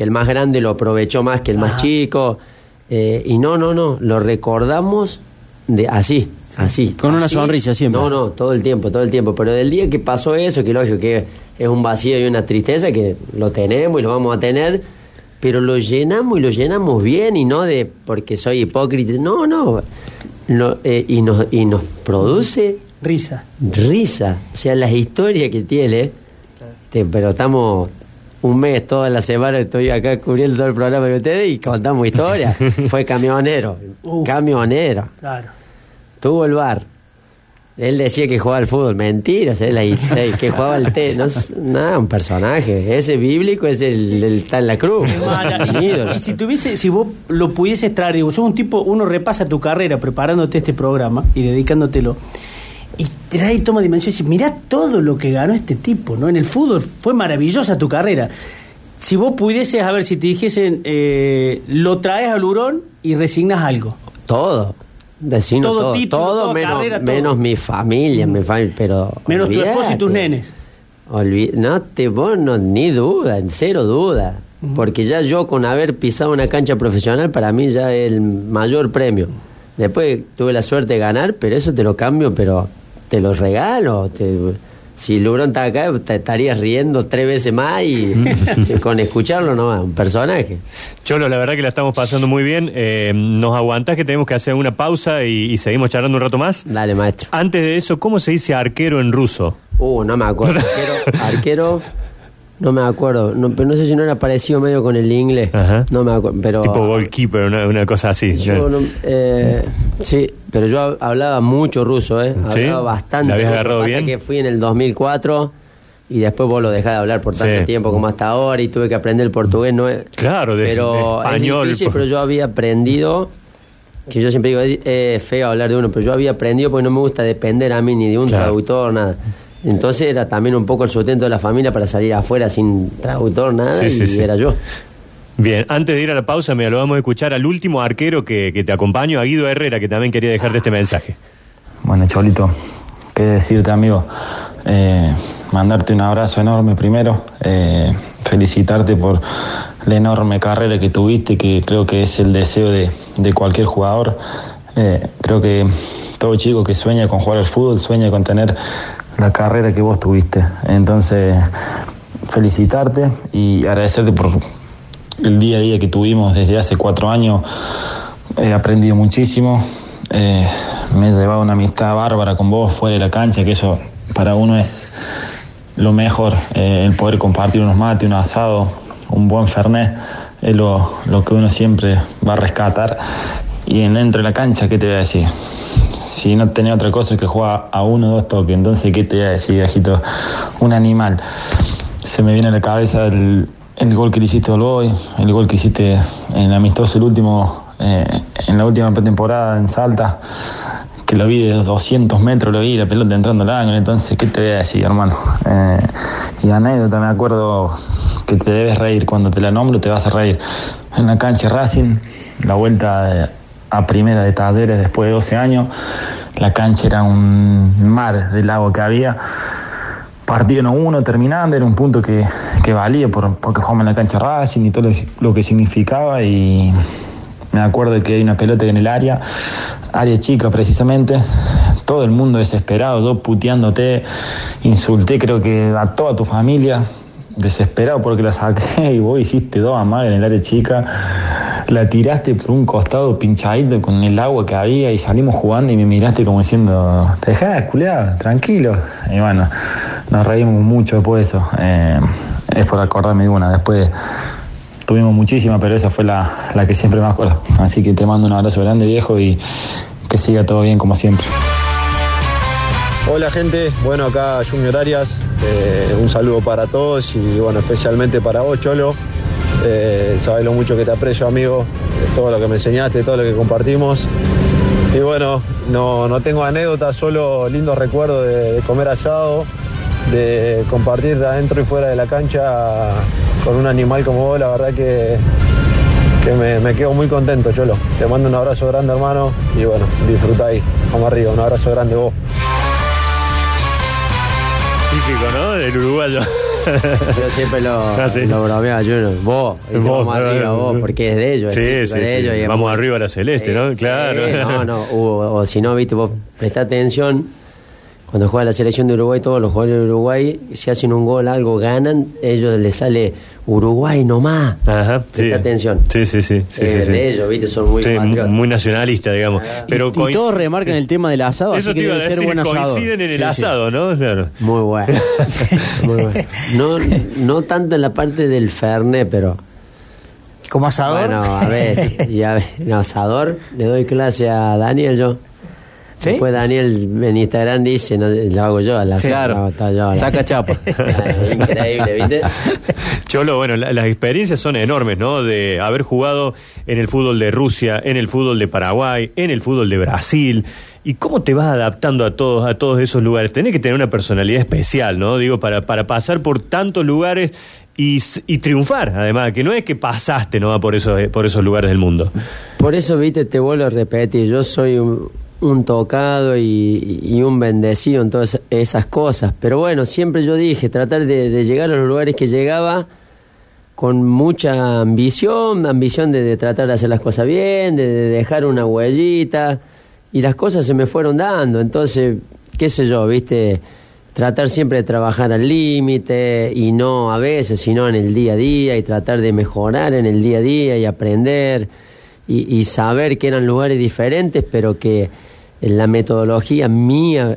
que el más grande lo aprovechó más que el más chico. eh, y no, no, no, lo recordamos de así, así. Con una así. sonrisa siempre. No, no, todo el tiempo, todo el tiempo. Pero del día que pasó eso, que lógico que es un vacío y una tristeza, que lo tenemos y lo vamos a tener, pero lo llenamos y lo llenamos bien y no de porque soy hipócrita. No, no. No, eh, y, nos, y nos produce Risa. risa. O sea, las historias que tiene, te- pero estamos un mes, toda la semana estoy acá cubriendo todo el programa de ustedes y contamos historias. Fue camionero, Uh. camionero. Claro. Tuvo el bar. Él decía que jugaba al fútbol. Mentira, ¿sabes? La- la- que jugaba al té. No, es- nada, un personaje. Ese bíblico es el, el está en la cruz. Y, si, y si tuviese, si vos lo pudieses traer, digo, sos un tipo, uno repasa tu carrera preparándote este programa y dedicándotelo, y trae y toma dimensión y dice, mirá todo lo que ganó este tipo, ¿no? En el fútbol fue maravillosa tu carrera. Si vos pudieses, a ver, si te dijesen, eh, lo traes al hurón y resignas algo. Todo. Vecino, Todo todo, título, todo, todo menos, carrera, todo. menos mi familia, mi familia, pero Menos tu esposa y tus nenes. No te vos no, ni duda, en cero duda. Porque ya yo con haber pisado una cancha profesional, para mí ya es el mayor premio. Después tuve la suerte de ganar, pero eso te lo cambio, pero te lo regalo. te- si Lubrón está acá, te estarías riendo tres veces más y con escucharlo nomás, un personaje. Cholo, la verdad que la estamos pasando muy bien. Eh, ¿Nos aguantás que tenemos que hacer una pausa y, y seguimos charlando un rato más? Dale, maestro. Antes de eso, ¿cómo se dice arquero en ruso? Uh, no me acuerdo. Arquero, arquero no me acuerdo. No, pero no sé si no era parecido medio con el inglés. Ajá. No me acuerdo. Pero, Tipo goalkeeper, una, una cosa así. Yo no- eh, sí, pero yo hab- hablaba mucho ruso, ¿eh? ¿Sí? Hablaba bastante. ¿La habías agarrado bien? que fui en el 2004 y después vos lo dejás de hablar por tanto Sí. tiempo como hasta ahora y tuve que aprender el portugués. No es- Claro, de- pero de español, Es difícil, pero yo había aprendido, que yo siempre digo, es es feo hablar de uno, pero yo había aprendido porque no me gusta depender a mí ni de un Claro. traductor, nada. Entonces era también un poco el sustento de la familia para salir afuera sin traductor, nada, Sí, sí, y sí. era yo. Bien, antes de ir a la pausa, me lo vamos a escuchar al último arquero que, que te acompaño, a Guido Herrera, que también quería dejarte este mensaje. Bueno, Cholito, qué decirte, amigo. Eh, mandarte un abrazo enorme primero. eh, felicitarte por la enorme carrera que tuviste, que creo que es el deseo de, de cualquier jugador. Eh, creo que todo chico que sueña con jugar al fútbol sueña con tener la carrera que vos tuviste. Entonces, felicitarte y agradecerte por el día a día que tuvimos desde hace cuatro años. He aprendido muchísimo, eh, me he llevado una amistad bárbara con vos fuera de la cancha, que eso para uno es lo mejor, eh, el poder compartir unos mates, un asado, un buen fernet, es lo, lo que uno siempre va a rescatar. Y en dentro de la cancha, ¿qué te voy a decir? Si no tenía otra cosa que jugar a uno o dos toques, entonces, ¿qué te voy a decir, viejito? Un animal. Se me viene a la cabeza el, el gol que le hiciste al hoy, el gol que hiciste en el amistoso, el último, eh, en la última temporada en Salta, que lo vi de 200 metros, lo vi, la pelota entrando al ángulo, entonces, ¿qué te voy a decir, hermano? Eh, y anécdota, me acuerdo que te debes reír, cuando te la nombro te vas a reír. En la cancha Racing, la vuelta de- a primera de talleres después de 12 años, la cancha era un mar del agua que había. Partido no uno terminando, era un punto que, que valía por, porque jugamos en la cancha Racing y todo lo, que significaba y me acuerdo que hay una pelota en el área, área chica precisamente, todo el mundo desesperado, yo puteándote, insulté creo que a toda tu familia, desesperado porque la saqué y vos hiciste dos amagas en el área chica, la tiraste por un costado pinchadito con el agua que había y salimos jugando y me miraste como diciendo, te dejás, culiado, tranquilo. Y bueno, nos reímos mucho después de eso. Eh, es por acordarme una. Después tuvimos muchísimas, pero esa fue la, la que siempre me acuerdo. Así que te mando un abrazo grande, viejo, y que siga todo bien como siempre. Hola gente, bueno acá Junior Arias, eh, un saludo para todos y bueno, especialmente para vos Cholo, eh, sabes lo mucho que te aprecio amigo, todo lo que me enseñaste, todo lo que compartimos y bueno, no, no tengo anécdotas, solo lindos recuerdos de, de comer asado, de compartir de adentro y fuera de la cancha con un animal como vos, la verdad que, que me, me quedo muy contento Cholo, te mando un abrazo grande hermano y bueno, disfruta ahí, vamos arriba, un abrazo grande vos. Típico, ¿no? Del uruguayo. Yo siempre lo, Ah, sí. lo bromeo a Junior. Vos, Vos, vamos arriba, vos, porque es de ellos. Sí, es sí, de ellos y Vamos arriba a la celeste, ¿no? Claro. No, no, o, o si no, viste, vos presta atención. Cuando juega la selección de Uruguay, todos los jugadores de Uruguay, si hacen un gol, algo ganan, ellos les sale Uruguay nomás. Ajá, sí. Presta atención. Sí, sí, sí. sí, Eh, sí, sí. de ellos, viste, son muy Sí, patriotas. muy nacionalista, digamos. Pero y todos remarcan el tema del asado, Eso así te que iba a debe ser decir, buen asador. coinciden en el Sí, sí. asado, ¿no? Claro. Muy bueno. Muy bueno. No, no tanto en la parte del Fernet, pero. Como asador. Bueno, a ver, y a ver, asador, le doy clase a Daniel yo. ¿Sí? Después Daniel en Instagram dice, no, lo hago yo al asado. Claro. está yo Saca chapa. Increíble, ¿viste? Cholo, bueno, la- las experiencias son enormes, ¿no? De haber jugado en el fútbol de Rusia, en el fútbol de Paraguay, en el fútbol de Brasil. ¿Y cómo te vas adaptando a todos, a todos esos lugares? Tenés que tener una personalidad especial, ¿no? Digo, para, para pasar por tantos lugares y triunfar, además, que no es que pasaste, ¿no? Por esos, por esos lugares del mundo. Por eso, viste, te vuelvo a repetir, yo soy un, un tocado y, un bendecido en todas esas cosas. Pero bueno, siempre yo dije, tratar de, llegar a los lugares que llegaba con mucha ambición, ambición de, de tratar de hacer las cosas bien, de, de dejar una huellita, y las cosas se me fueron dando. Entonces, qué sé yo, viste, tratar siempre de trabajar al límite y no a veces, sino en el día a día y tratar de mejorar en el día a día y aprender y, y saber que eran lugares diferentes, pero que en la metodología mía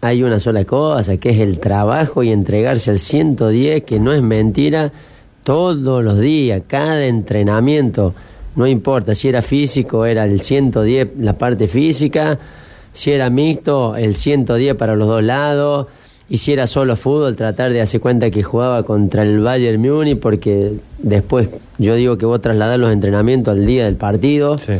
hay una sola cosa, que es el trabajo y entregarse al 110, que no es mentira, todos los días, cada entrenamiento, no importa si era físico, era el 110 la parte física, si era mixto, el 110 para los dos lados, y si era solo fútbol, tratar de hacer cuenta que jugaba contra el Bayern Múnich, porque después yo digo que vos trasladar los entrenamientos al día del partido. Sí.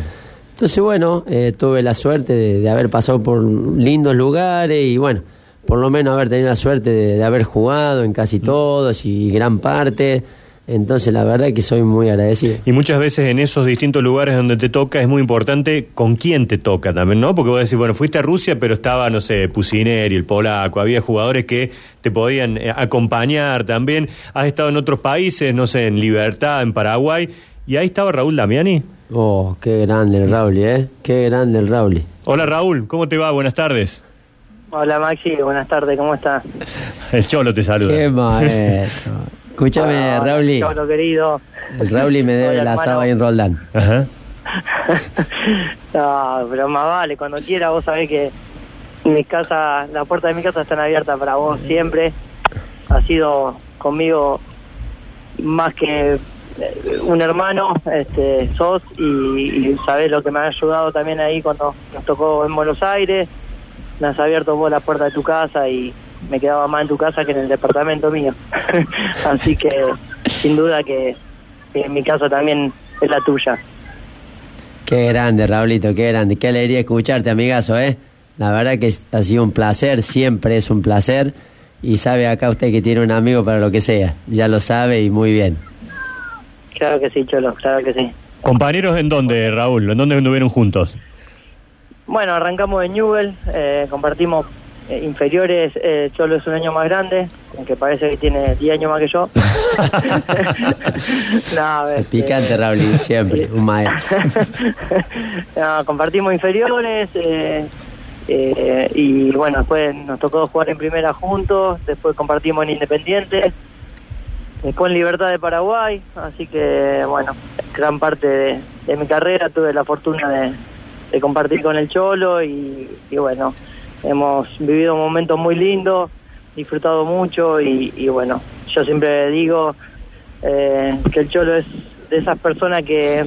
Entonces, bueno, eh, tuve la suerte de, de haber pasado por lindos lugares y, bueno, por lo menos haber tenido la suerte de, de haber jugado en casi todos y gran parte. Entonces, la verdad que soy muy agradecido. Y muchas veces en esos distintos lugares donde te toca es muy importante con quién te toca también, ¿no? Porque vos decís, bueno, fuiste a Rusia, pero estaba, no sé, Pusineri, el polaco, había jugadores que te podían eh, acompañar también. Has estado en otros países, no sé, en Libertad, en Paraguay, y ahí estaba Raúl Damiani. Oh, qué grande el Rauli, ¿eh? Qué grande el Rauli. Hola Raúl, ¿cómo te va? Buenas tardes. Hola Maxi, buenas tardes, ¿cómo estás? El Cholo te saluda. Qué maestro. Escúchame, Hola, Rauli. Cholo querido. El Rauli me debe Hola, hermano. ahí en Roldán. Ajá. No, pero más vale, cuando quiera vos sabés que mi casa, la puerta de mi casa están abiertas para vos siempre. Ha sido conmigo más que un hermano, este, sos y, y sabés lo que me ha ayudado también ahí cuando nos tocó en Buenos Aires. Me has abierto vos la puerta de tu casa y me quedaba más en tu casa que en el departamento mío. Así que sin duda que, que mi casa también es la tuya. Qué grande, Raulito, qué grande. Qué alegría escucharte, amigazo, ¿eh? La verdad que ha sido un placer, siempre es un placer. Y sabe acá usted que tiene un amigo para lo que sea. Ya lo sabe y muy bien. Claro que sí, Cholo, claro que sí. ¿Compañeros en dónde, Raúl? ¿En dónde anduvieron juntos? Bueno, arrancamos en Newell, eh, compartimos eh, inferiores, eh, Cholo es un año más grande, aunque parece que tiene 10 años más que yo. no, Es picante, Raulito, siempre, un maestro. no, compartimos inferiores eh, eh, y bueno, después nos tocó jugar en primera juntos, después compartimos en Independiente, después en Libertad de Paraguay, así que bueno, gran parte de, mi carrera tuve la fortuna de, compartir con el Cholo y, bueno, hemos vivido momentos muy lindos, disfrutado mucho y, bueno, yo siempre digo eh, que el Cholo es de esas personas que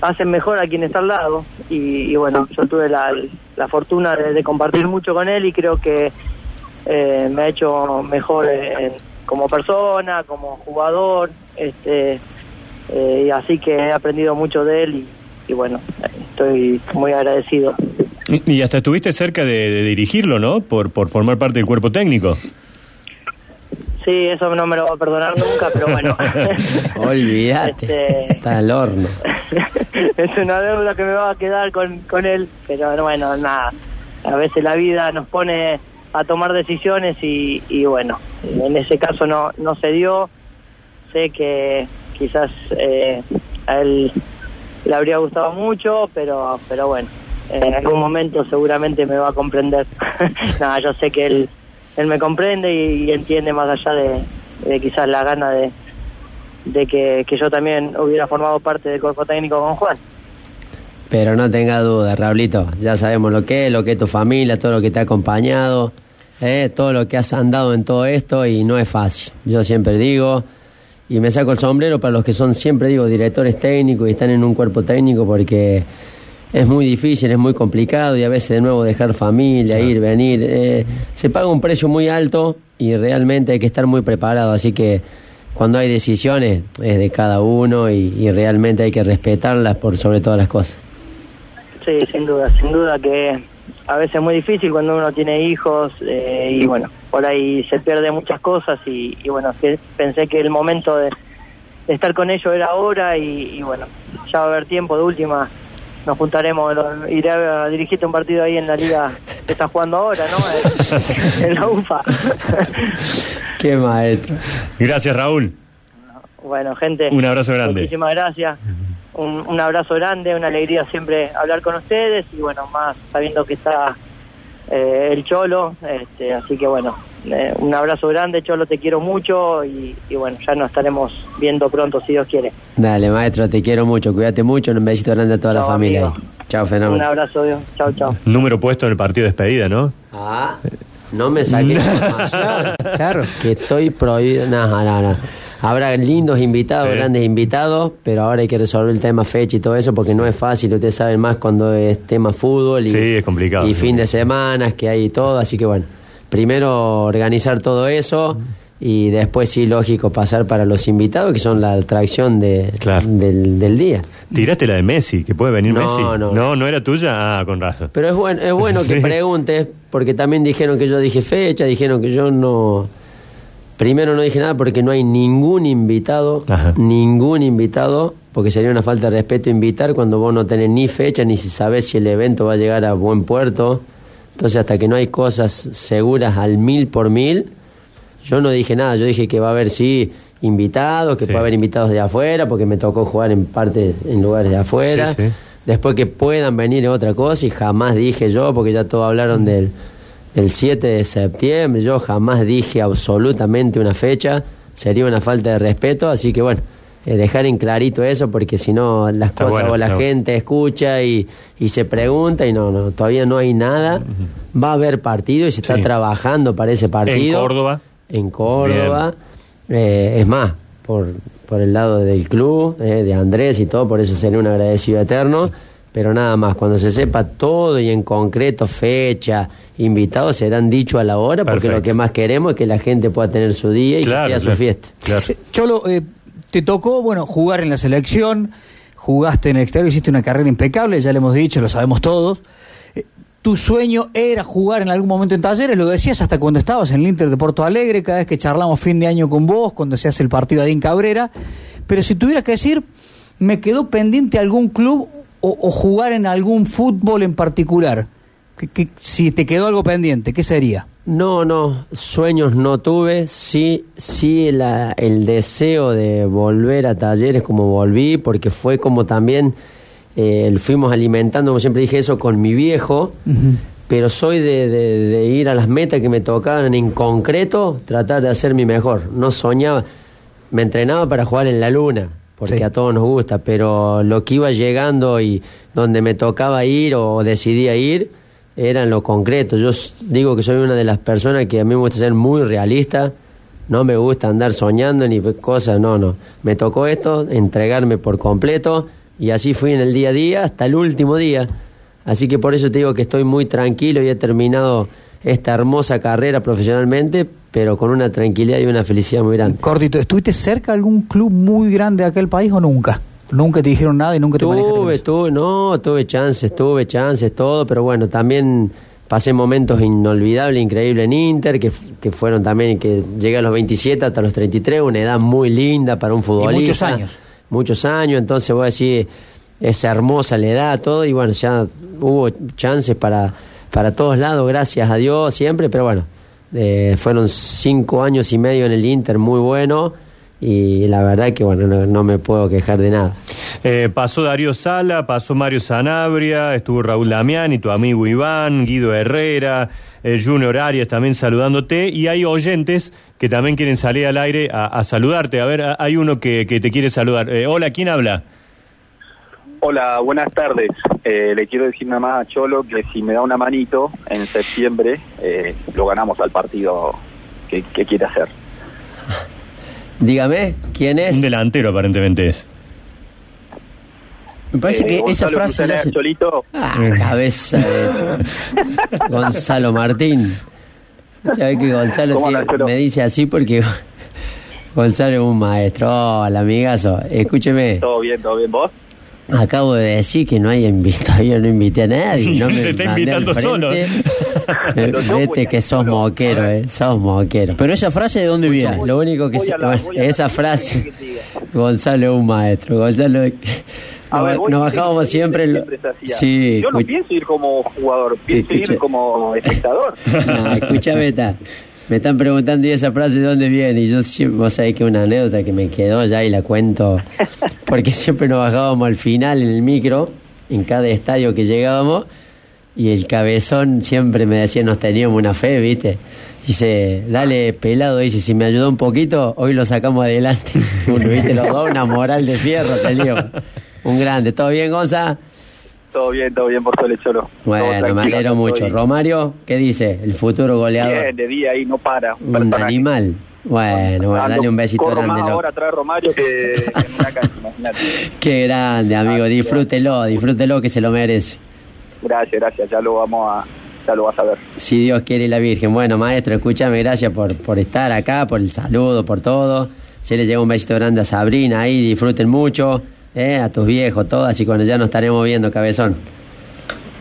hacen mejor a quien está al lado y, y bueno, yo tuve la, la fortuna de, de compartir mucho con él y creo que eh, me ha hecho mejor eh, como persona, como jugador, este eh, y así que he aprendido mucho de él y, y bueno, estoy muy agradecido. Y y hasta estuviste cerca de, de dirigirlo, ¿no? Por, por formar parte del cuerpo técnico. Sí, eso no me lo va a perdonar nunca, pero bueno. Olvídate. Este- Está al horno. es una deuda que me va a quedar con, con él, pero bueno, nada. A veces la vida nos pone a tomar decisiones y, y bueno, en ese caso no, no se dio. Sé que quizás eh, a él le habría gustado mucho, pero, pero bueno, en algún momento seguramente me va a comprender. nada, yo sé que él, él me comprende y, entiende más allá de, de quizás la gana de, de que, que yo también hubiera formado parte del cuerpo técnico con Juan. Pero no tenga duda, Raulito. Ya sabemos lo que es, lo que es tu familia, todo lo que te ha acompañado, eh, todo lo que has andado en todo esto y no es fácil. Yo siempre digo, y me saco el sombrero para los que son, siempre digo, directores técnicos y están en un cuerpo técnico porque es muy difícil, es muy complicado y a veces de nuevo dejar familia, ir, venir. eh, se paga un precio muy alto y realmente hay que estar muy preparado. Así que cuando hay decisiones es de cada uno y, y realmente hay que respetarlas por sobre todas las cosas. Sí, sin duda, sin duda que a veces es muy difícil cuando uno tiene hijos eh, y bueno, por ahí se pierde muchas cosas y, y bueno, que pensé que el momento de, de estar con ellos era ahora y, y bueno, ya va a haber tiempo de última. Nos juntaremos, lo- iré a dirigirte un partido ahí en la liga que está jugando ahora, ¿no? En, en la UFA. Qué maestro. Gracias, Raúl. Bueno, gente. Un abrazo grande. Muchísimas gracias. Un, un abrazo grande, una alegría siempre hablar con ustedes y bueno, más sabiendo que está eh, el Cholo. Este, así que bueno, eh, un abrazo grande, Cholo, te quiero mucho y, y bueno, ya nos estaremos viendo pronto si Dios quiere. Dale, maestro, te quiero mucho. Cuídate mucho. Un besito grande a toda la familia. Chao, Un fenómeno. abrazo, Dios. Chao, chao. Número puesto en el partido de despedida, ¿no? Ah, no me saques información. Claro. Que estoy prohibido. No, no, no. Habrá lindos invitados, Sí. grandes invitados, pero ahora hay que resolver el tema fecha y todo eso porque no es fácil. Ustedes saben más cuando es tema fútbol y, Sí, es complicado. y fin de semana, que hay todo. Así que bueno, primero organizar todo eso y después, sí, lógico, pasar para los invitados que son la atracción de, Claro. del, del día. Tiraste la de Messi, que puede venir No, Messi. no. no, no era tuya. Ah, con razón. Pero es bueno, es bueno que preguntes, porque también dijeron que yo dije fecha, dijeron que yo no... Primero no dije nada porque no hay ningún invitado, Ajá. ningún invitado, porque sería una falta de respeto invitar cuando vos no tenés ni fecha, ni si sabés si el evento va a llegar a buen puerto. Entonces hasta que no hay cosas seguras al mil por mil, yo no dije nada, yo dije que va a haber sí invitados, que Sí. puede haber invitados de afuera, porque me tocó jugar en parte en lugares de afuera. Sí, sí. Después que puedan venir es otra cosa y jamás dije yo, porque ya todos hablaron del, el 7 de septiembre. Yo jamás dije absolutamente una fecha, sería una falta de respeto, así que bueno, eh, dejar en clarito eso, porque si no las Está cosas bueno, o la bueno. gente escucha y, y se pregunta y no, no, todavía no hay nada. Va a haber partido y se está Sí. trabajando para ese partido. En Córdoba. En Córdoba. Eh, es más, por, por el lado del club, eh, de Andrés y todo, por eso sería un agradecido eterno. Pero nada más, cuando se sepa todo y en concreto fecha, invitados serán dicho a la hora, porque Perfecto. lo que más queremos es que la gente pueda tener su día y Claro, que sea claro, su fiesta. claro. Eh, Cholo, eh, te tocó, bueno, jugar en la selección, jugaste en el exterior, hiciste una carrera impecable, ya le hemos dicho, lo sabemos todos. Eh, tu sueño era jugar en algún momento en talleres, lo decías hasta cuando estabas en el Inter de Porto Alegre, cada vez que charlamos fin de año con vos, cuando se hace el partido de Cabrera. Pero si tuvieras que decir, me quedó pendiente algún club o, o jugar en algún fútbol en particular. Que- que- si te quedó algo pendiente, ¿qué sería? No, no, sueños no tuve, sí, sí la- el deseo de volver a talleres como volví, porque fue como también, eh, fuimos alimentando, como siempre dije eso, con mi viejo, pero soy de, de- de ir a las metas que me tocaban en concreto, tratar de hacer mi mejor. No soñaba, me entrenaba para jugar en la luna, porque Sí. a todos nos gusta, pero lo que iba llegando y donde me tocaba ir o decidía ir, era en lo concreto. Yo digo que soy una de las personas que a mí me gusta ser muy realista, no me gusta andar soñando ni cosas, no, no. Me tocó esto, entregarme por completo y así fui en el día a día hasta el último día. Así que por eso te digo que estoy muy tranquilo y he terminado esta hermosa carrera profesionalmente, pero con una tranquilidad y una felicidad muy grande. Cortito, ¿estuviste cerca de algún club muy grande de aquel país o nunca? Nunca te dijeron nada y nunca te manejaste con Tuve, tuve, no, tuve chances, tuve chances, todo, pero bueno, también pasé momentos inolvidables, increíbles en Inter, que, que fueron también, que llegué a los 27 hasta los 33, una edad muy linda para un futbolista. muchos años. Muchos años, entonces voy a decir, es hermosa la edad, todo, y bueno, ya hubo chances para, para todos lados, gracias a Dios, siempre, pero bueno, eh, fueron cinco años y medio en el Inter, muy bueno, y la verdad que bueno, no- no me puedo quejar de nada. Eh, pasó Darío Sala, pasó Mario Sanabria, estuvo Raúl Damián y tu amigo Iván, Guido Herrera, eh, Junior Arias también saludándote. Y hay oyentes que también quieren salir al aire a, saludarte. A ver, hay uno que, que te quiere saludar. Eh, hola, ¿quién habla? Hola, buenas tardes. Eh, le quiero decir nada más a Cholo que si me da una manito en septiembre, eh, lo ganamos al partido que, que quiere hacer. Dígame, ¿quién es? Un delantero aparentemente es. Me parece Eh, que esa frase ya se... Cholito, Ah, cabeza de Gonzalo Martín. ¿Sabes que Gonzalo me dice así porque Gonzalo es un maestro? Hola, amigazo. Escúcheme, todo bien, todo bien, vos. Acabo de decir que no hay invitado, yo no invité a nadie. No me Se está invitando solo. Vete a- que sos moquero, eh. Sos moquero. Pero esa frase de dónde viene? Lo único que a la- esa ¿qué frase? Gonzalo es un maestro. Gonzalo, A nos, ver, nos bajábamos siempre. lo- se. Sí, Yo no escuch- pienso ir como jugador, pienso Escucha. ir como espectador. No, escúchame, está. Me están preguntando y esa frase de dónde viene. Y yo vos sabés que una anécdota que me quedó ya y la cuento. Porque siempre nos bajábamos al final en el micro, en cada estadio que llegábamos. Y el cabezón siempre me decía, nos teníamos una fe, ¿viste? Dice, dale pelado, dice, si me ayudó un poquito, hoy lo sacamos adelante. Uno, ¿viste? Los dos, una moral de fierro teníamos. Un grande. ¿Todo bien, Gonza? todo bien, todo bien por suele Cholo. Bueno, me alegro mucho. bien. Romario, ¿qué dice? El futuro goleador. Bien, de día ahí no para. Un personaje. animal. Bueno, bueno, dale un besito corro grande, más ahora atrás Romario que en una imagínate. Qué grande, amigo. Disfrútelo, disfrútelo que se lo merece. Gracias, gracias, ya lo vamos a, ya lo vas a ver. Si Dios quiere la Virgen. Bueno, maestro, escúchame, gracias por, por estar acá, por el saludo, por todo. Se le llega un besito grande a Sabrina ahí, disfruten mucho, eh, a tus viejos, todas, y cuando ya nos estaremos viendo, cabezón.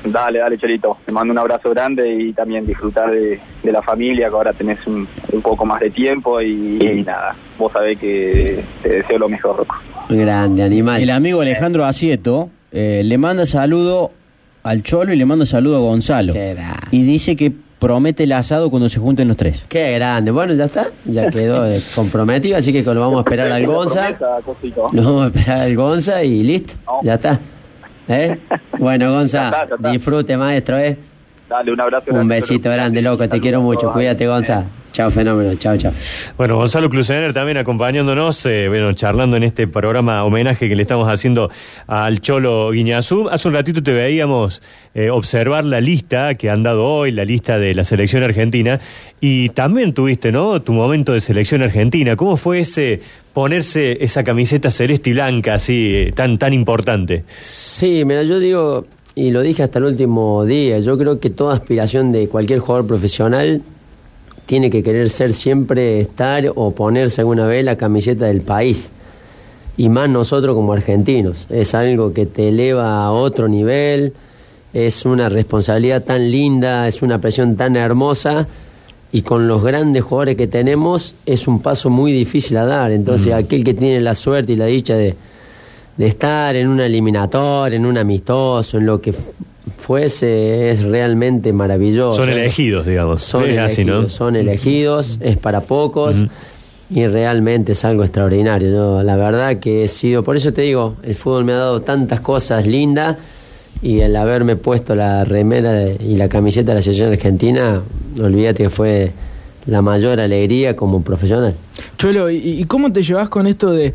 Dale, dale, Cholito. Te mando un abrazo grande y también disfrutar de, de la familia, que ahora tenés un, un poco más de tiempo y, y nada, vos sabés que te deseo lo mejor, Rocco. Grande, animal. El amigo Alejandro Asieto eh, le manda saludo al Cholo y le manda saludo a Gonzalo. Y dice que promete el asado cuando se junten los tres. Qué grande. Bueno, ya está, ya quedó eh, comprometido, así que lo vamos a esperar al Gonza. Promesa. Nos vamos a esperar al Gonza y listo, ya está. ¿Eh? Bueno, Gonza, Ya está, ya está. disfrute, maestro, ¿eh? Dale, un abrazo. Un besito grande, loco. Te Saludos quiero mucho. Cuídate, Gonza. Chao, fenómeno. Chao, chao. Bueno, Gonzalo Clusener también acompañándonos, eh, bueno, charlando en este programa homenaje que le estamos haciendo al Cholo Guiñazú. Hace un ratito te veíamos eh, observar la lista que han dado hoy, la lista de la selección argentina, y también tuviste, ¿no? Tu momento de selección argentina. ¿Cómo fue ese ponerse esa camiseta celeste y blanca así, eh, tan, tan importante? Sí, mira, yo digo, y lo dije hasta el último día, yo creo que toda aspiración de cualquier jugador profesional tiene que querer ser siempre estar o ponerse alguna vez la camiseta del país. Y más nosotros como argentinos. Es algo que te eleva a otro nivel, es una responsabilidad tan linda, es una presión tan hermosa y con los grandes jugadores que tenemos es un paso muy difícil a dar. Entonces aquel que tiene la suerte y la dicha de, de estar en un eliminatorio, en un amistoso, en lo que fuese, es realmente maravilloso. Son elegidos, digamos. Son Es elegidos, así, ¿no? son elegidos, es para pocos y realmente es algo extraordinario. Yo, la verdad que he sido, por eso te digo, el fútbol me ha dado tantas cosas lindas y el haberme puesto la remera de- y la camiseta de la selección argentina, olvídate que fue la mayor alegría como profesional. Cholo, ¿y, y cómo te llevas con esto de,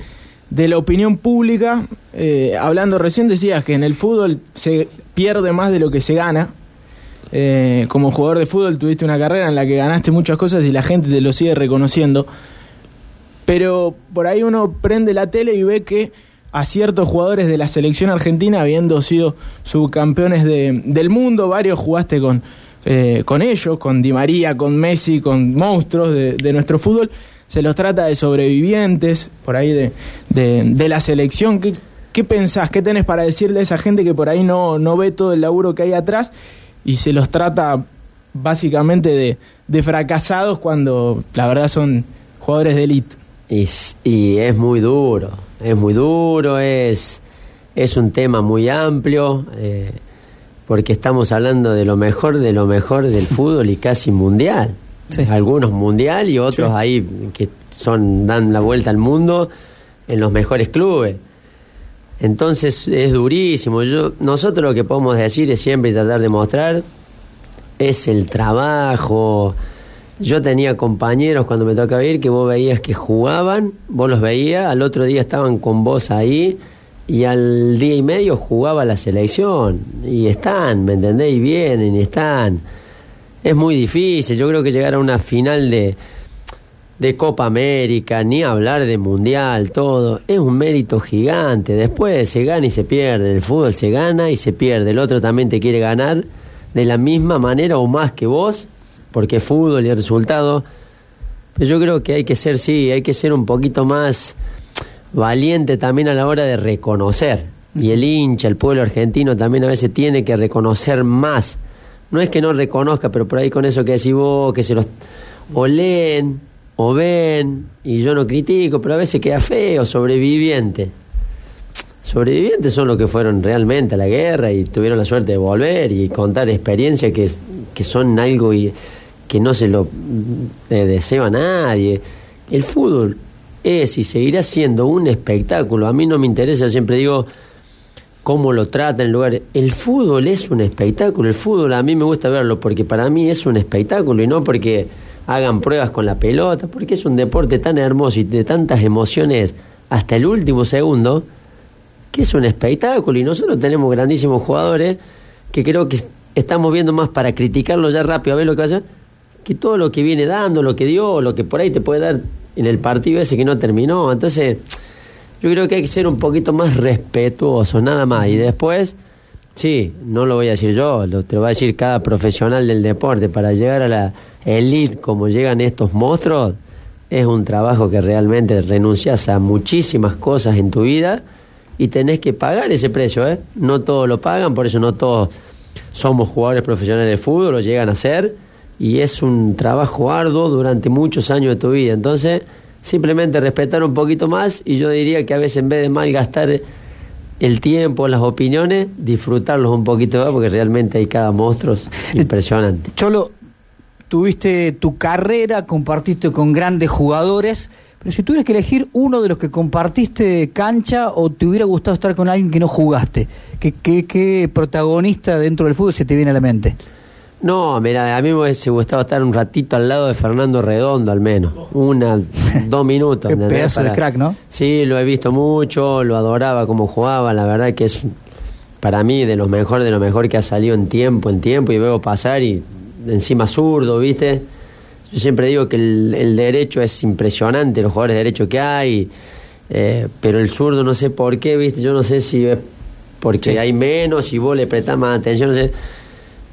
de la opinión pública? Eh, hablando recién decías que en el fútbol se pierde más de lo que se gana. Eh, como jugador de fútbol tuviste una carrera en la que ganaste muchas cosas y la gente te lo sigue reconociendo. Pero por ahí uno prende la tele y ve que a ciertos jugadores de la selección argentina, habiendo sido subcampeones de- del mundo, varios jugaste con, eh, con ellos, con Di María, con Messi, con monstruos de, de nuestro fútbol, se los trata de sobrevivientes, por ahí de, de, la selección. ¿Qué, ¿Qué pensás? ¿Qué tenés para decirle a esa gente que por ahí no, no ve todo el laburo que hay atrás y se los trata básicamente de, de fracasados cuando la verdad son jugadores de élite? Y, y es muy duro, es muy duro, es, es un tema muy amplio, eh, porque estamos hablando de lo mejor, de lo mejor del fútbol y casi mundial. Algunos mundial y otros ahí que son dan la vuelta al mundo en los mejores clubes. Entonces es durísimo. Yo, nosotros lo que podemos decir es siempre tratar de mostrar es el trabajo. Yo tenía compañeros cuando me tocaba ir que vos veías que jugaban, vos los veías, al otro día estaban con vos ahí y al día y medio jugaba la selección. Y están, ¿me entendés? Y vienen y están. Es muy difícil. Yo creo que llegar a una final de, de Copa América, ni hablar de Mundial, todo, es un mérito gigante. Después se gana y se pierde. El fútbol se gana y se pierde. El otro también te quiere ganar de la misma manera o más que vos, porque fútbol y el resultado. Pero yo creo que hay que ser, sí, hay que ser un poquito más valiente también a la hora de reconocer. Y el hincha, el pueblo argentino también a veces tiene que reconocer más. No es que no reconozca, pero por ahí con eso que decís vos, que se los o leen o ven, y yo no critico, pero a veces queda feo, sobreviviente. Sobrevivientes son los que fueron realmente a la guerra y tuvieron la suerte de volver y contar experiencias que, que son algo y, que no se lo eh, desea a nadie. El fútbol es y seguirá siendo un espectáculo. A mí no me interesa, siempre digo cómo lo tratan en lugares. El fútbol es un espectáculo. El fútbol a mí me gusta verlo porque para mí es un espectáculo y no porque hagan pruebas con la pelota, porque es un deporte tan hermoso y de tantas emociones hasta el último segundo que es un espectáculo y nosotros tenemos grandísimos jugadores que creo que estamos viendo más para criticarlo ya rápido a ver lo que vaya que todo lo que viene dando, lo que dio, lo que por ahí te puede dar en el partido ese que no terminó. Entonces, yo creo que hay que ser un poquito más respetuoso, nada más. Y después, sí, no lo voy a decir yo, lo, te lo va a decir cada profesional del deporte. Para llegar a la elite como llegan estos monstruos, es un trabajo que realmente renuncias a muchísimas cosas en tu vida y tenés que pagar ese precio, ¿eh? No todos lo pagan, por eso no todos somos jugadores profesionales de fútbol, lo llegan a ser, y es un trabajo arduo durante muchos años de tu vida. Entonces, simplemente respetar un poquito más, y yo diría que a veces en vez de malgastar el tiempo, las opiniones, disfrutarlos un poquito más, porque realmente hay cada monstruo impresionante. Cholo, tuviste tu carrera, compartiste con grandes jugadores, pero si tuvieras que elegir uno de los que compartiste cancha o te hubiera gustado estar con alguien que no jugaste, ¿qué, qué, qué protagonista dentro del fútbol se te viene a la mente? No, mira, a mí me hubiese gustado estar un ratito al lado de Fernando Redondo, al menos. Una, dos minutos. Qué pedazo de crack, ¿no? Sí, lo he visto mucho, lo adoraba como jugaba, la verdad que es para mí de lo mejor, de lo mejor que ha salido en tiempo, en tiempo, y veo pasar y encima zurdo, ¿viste? Yo siempre digo que el, el derecho es impresionante, los jugadores de derecho que hay, eh, pero el zurdo no sé por qué, ¿viste? Yo no sé si es porque hay menos y vos le prestás más atención, no sé,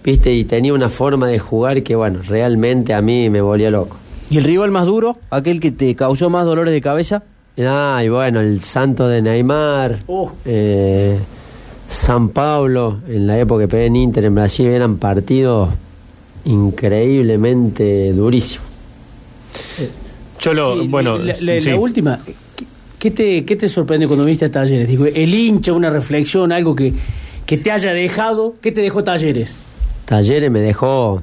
¿viste? Y tenía una forma de jugar que, bueno, realmente a mí me volía loco. ¿Y el rival más duro? ¿Aquel que te causó más dolores de cabeza? Ah, y bueno, el santo de Neymar, Oh. eh, San Pablo, en la época que pegué en Inter en Brasil, eran partidos increíblemente durísimos. Cholo, Sí, bueno, la, la- sí. la última, ¿qué- ¿qué te, ¿qué te sorprende cuando viniste a Talleres? Digo, el hincha, una reflexión, algo que, que te haya dejado. ¿Qué te dejó Talleres? Talleres me dejó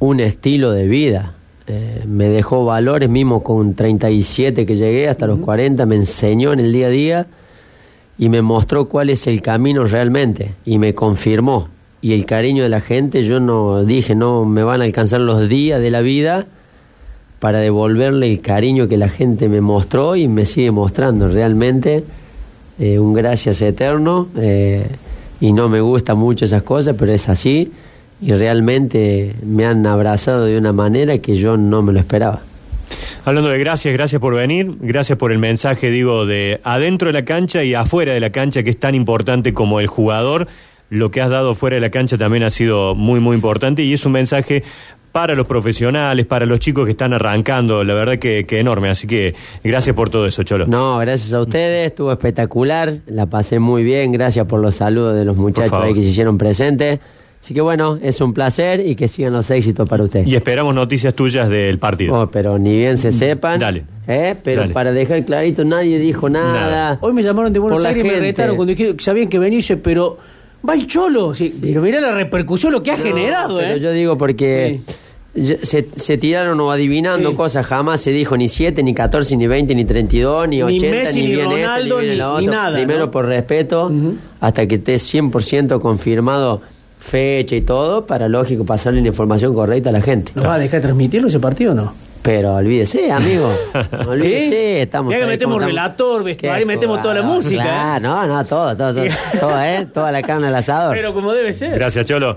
un estilo de vida, eh, me dejó valores mismo con 37 que llegué hasta los 40, me enseñó en el día a día y me mostró cuál es el camino realmente y me confirmó. Y el cariño de la gente, yo no dije, no me van a alcanzar los días de la vida para devolverle el cariño que la gente me mostró y me sigue mostrando. Realmente eh, un gracias eterno eh, y no me gustan mucho esas cosas, pero es así y realmente me han abrazado de una manera que yo no me lo esperaba. Hablando de gracias, gracias por venir, gracias por el mensaje, digo, de adentro de la cancha y afuera de la cancha, que es tan importante como el jugador. Lo que has dado fuera de la cancha también ha sido muy, muy importante y es un mensaje para los profesionales, para los chicos que están arrancando, la verdad que, que enorme. Así que gracias por todo eso, Cholo. No, gracias a ustedes, estuvo espectacular, la pasé muy bien, gracias por los saludos de los muchachos ahí que se hicieron presentes. Así que bueno, es un placer y que sigan los éxitos para ustedes. Y esperamos noticias tuyas del partido. Oh, pero ni bien se sepan. Dale. ¿eh? Pero Dale. para dejar clarito, nadie dijo nada. Hoy me llamaron de Buenos Aires y me retaron cuando dijeron que sabían que dice, pero va el cholo. Sí, Pero mira la repercusión, lo que ha No, generado, pero ¿eh? yo digo porque se, se tiraron o adivinando Sí. cosas, jamás se dijo ni 7, ni 14, ni 20, ni 32, ni, Ni 80, Messi, ni ni este, Ronaldo, ni ni- nada, Primero ¿no? por respeto, hasta que esté 100% confirmado fecha y todo, para lógico pasarle la información correcta a la gente. ¿Nos va a dejar transmitirlo ese partido o no? Pero olvídese, amigo. olvídese, ¿Sí? estamos Ya que ahí metemos estamos- relator, vestuario, metemos toda la música, ¿eh? Claro, no, no, todo, todo, todo, todo, ¿eh? Toda la carne al asador. Pero como debe ser. Gracias, Cholo.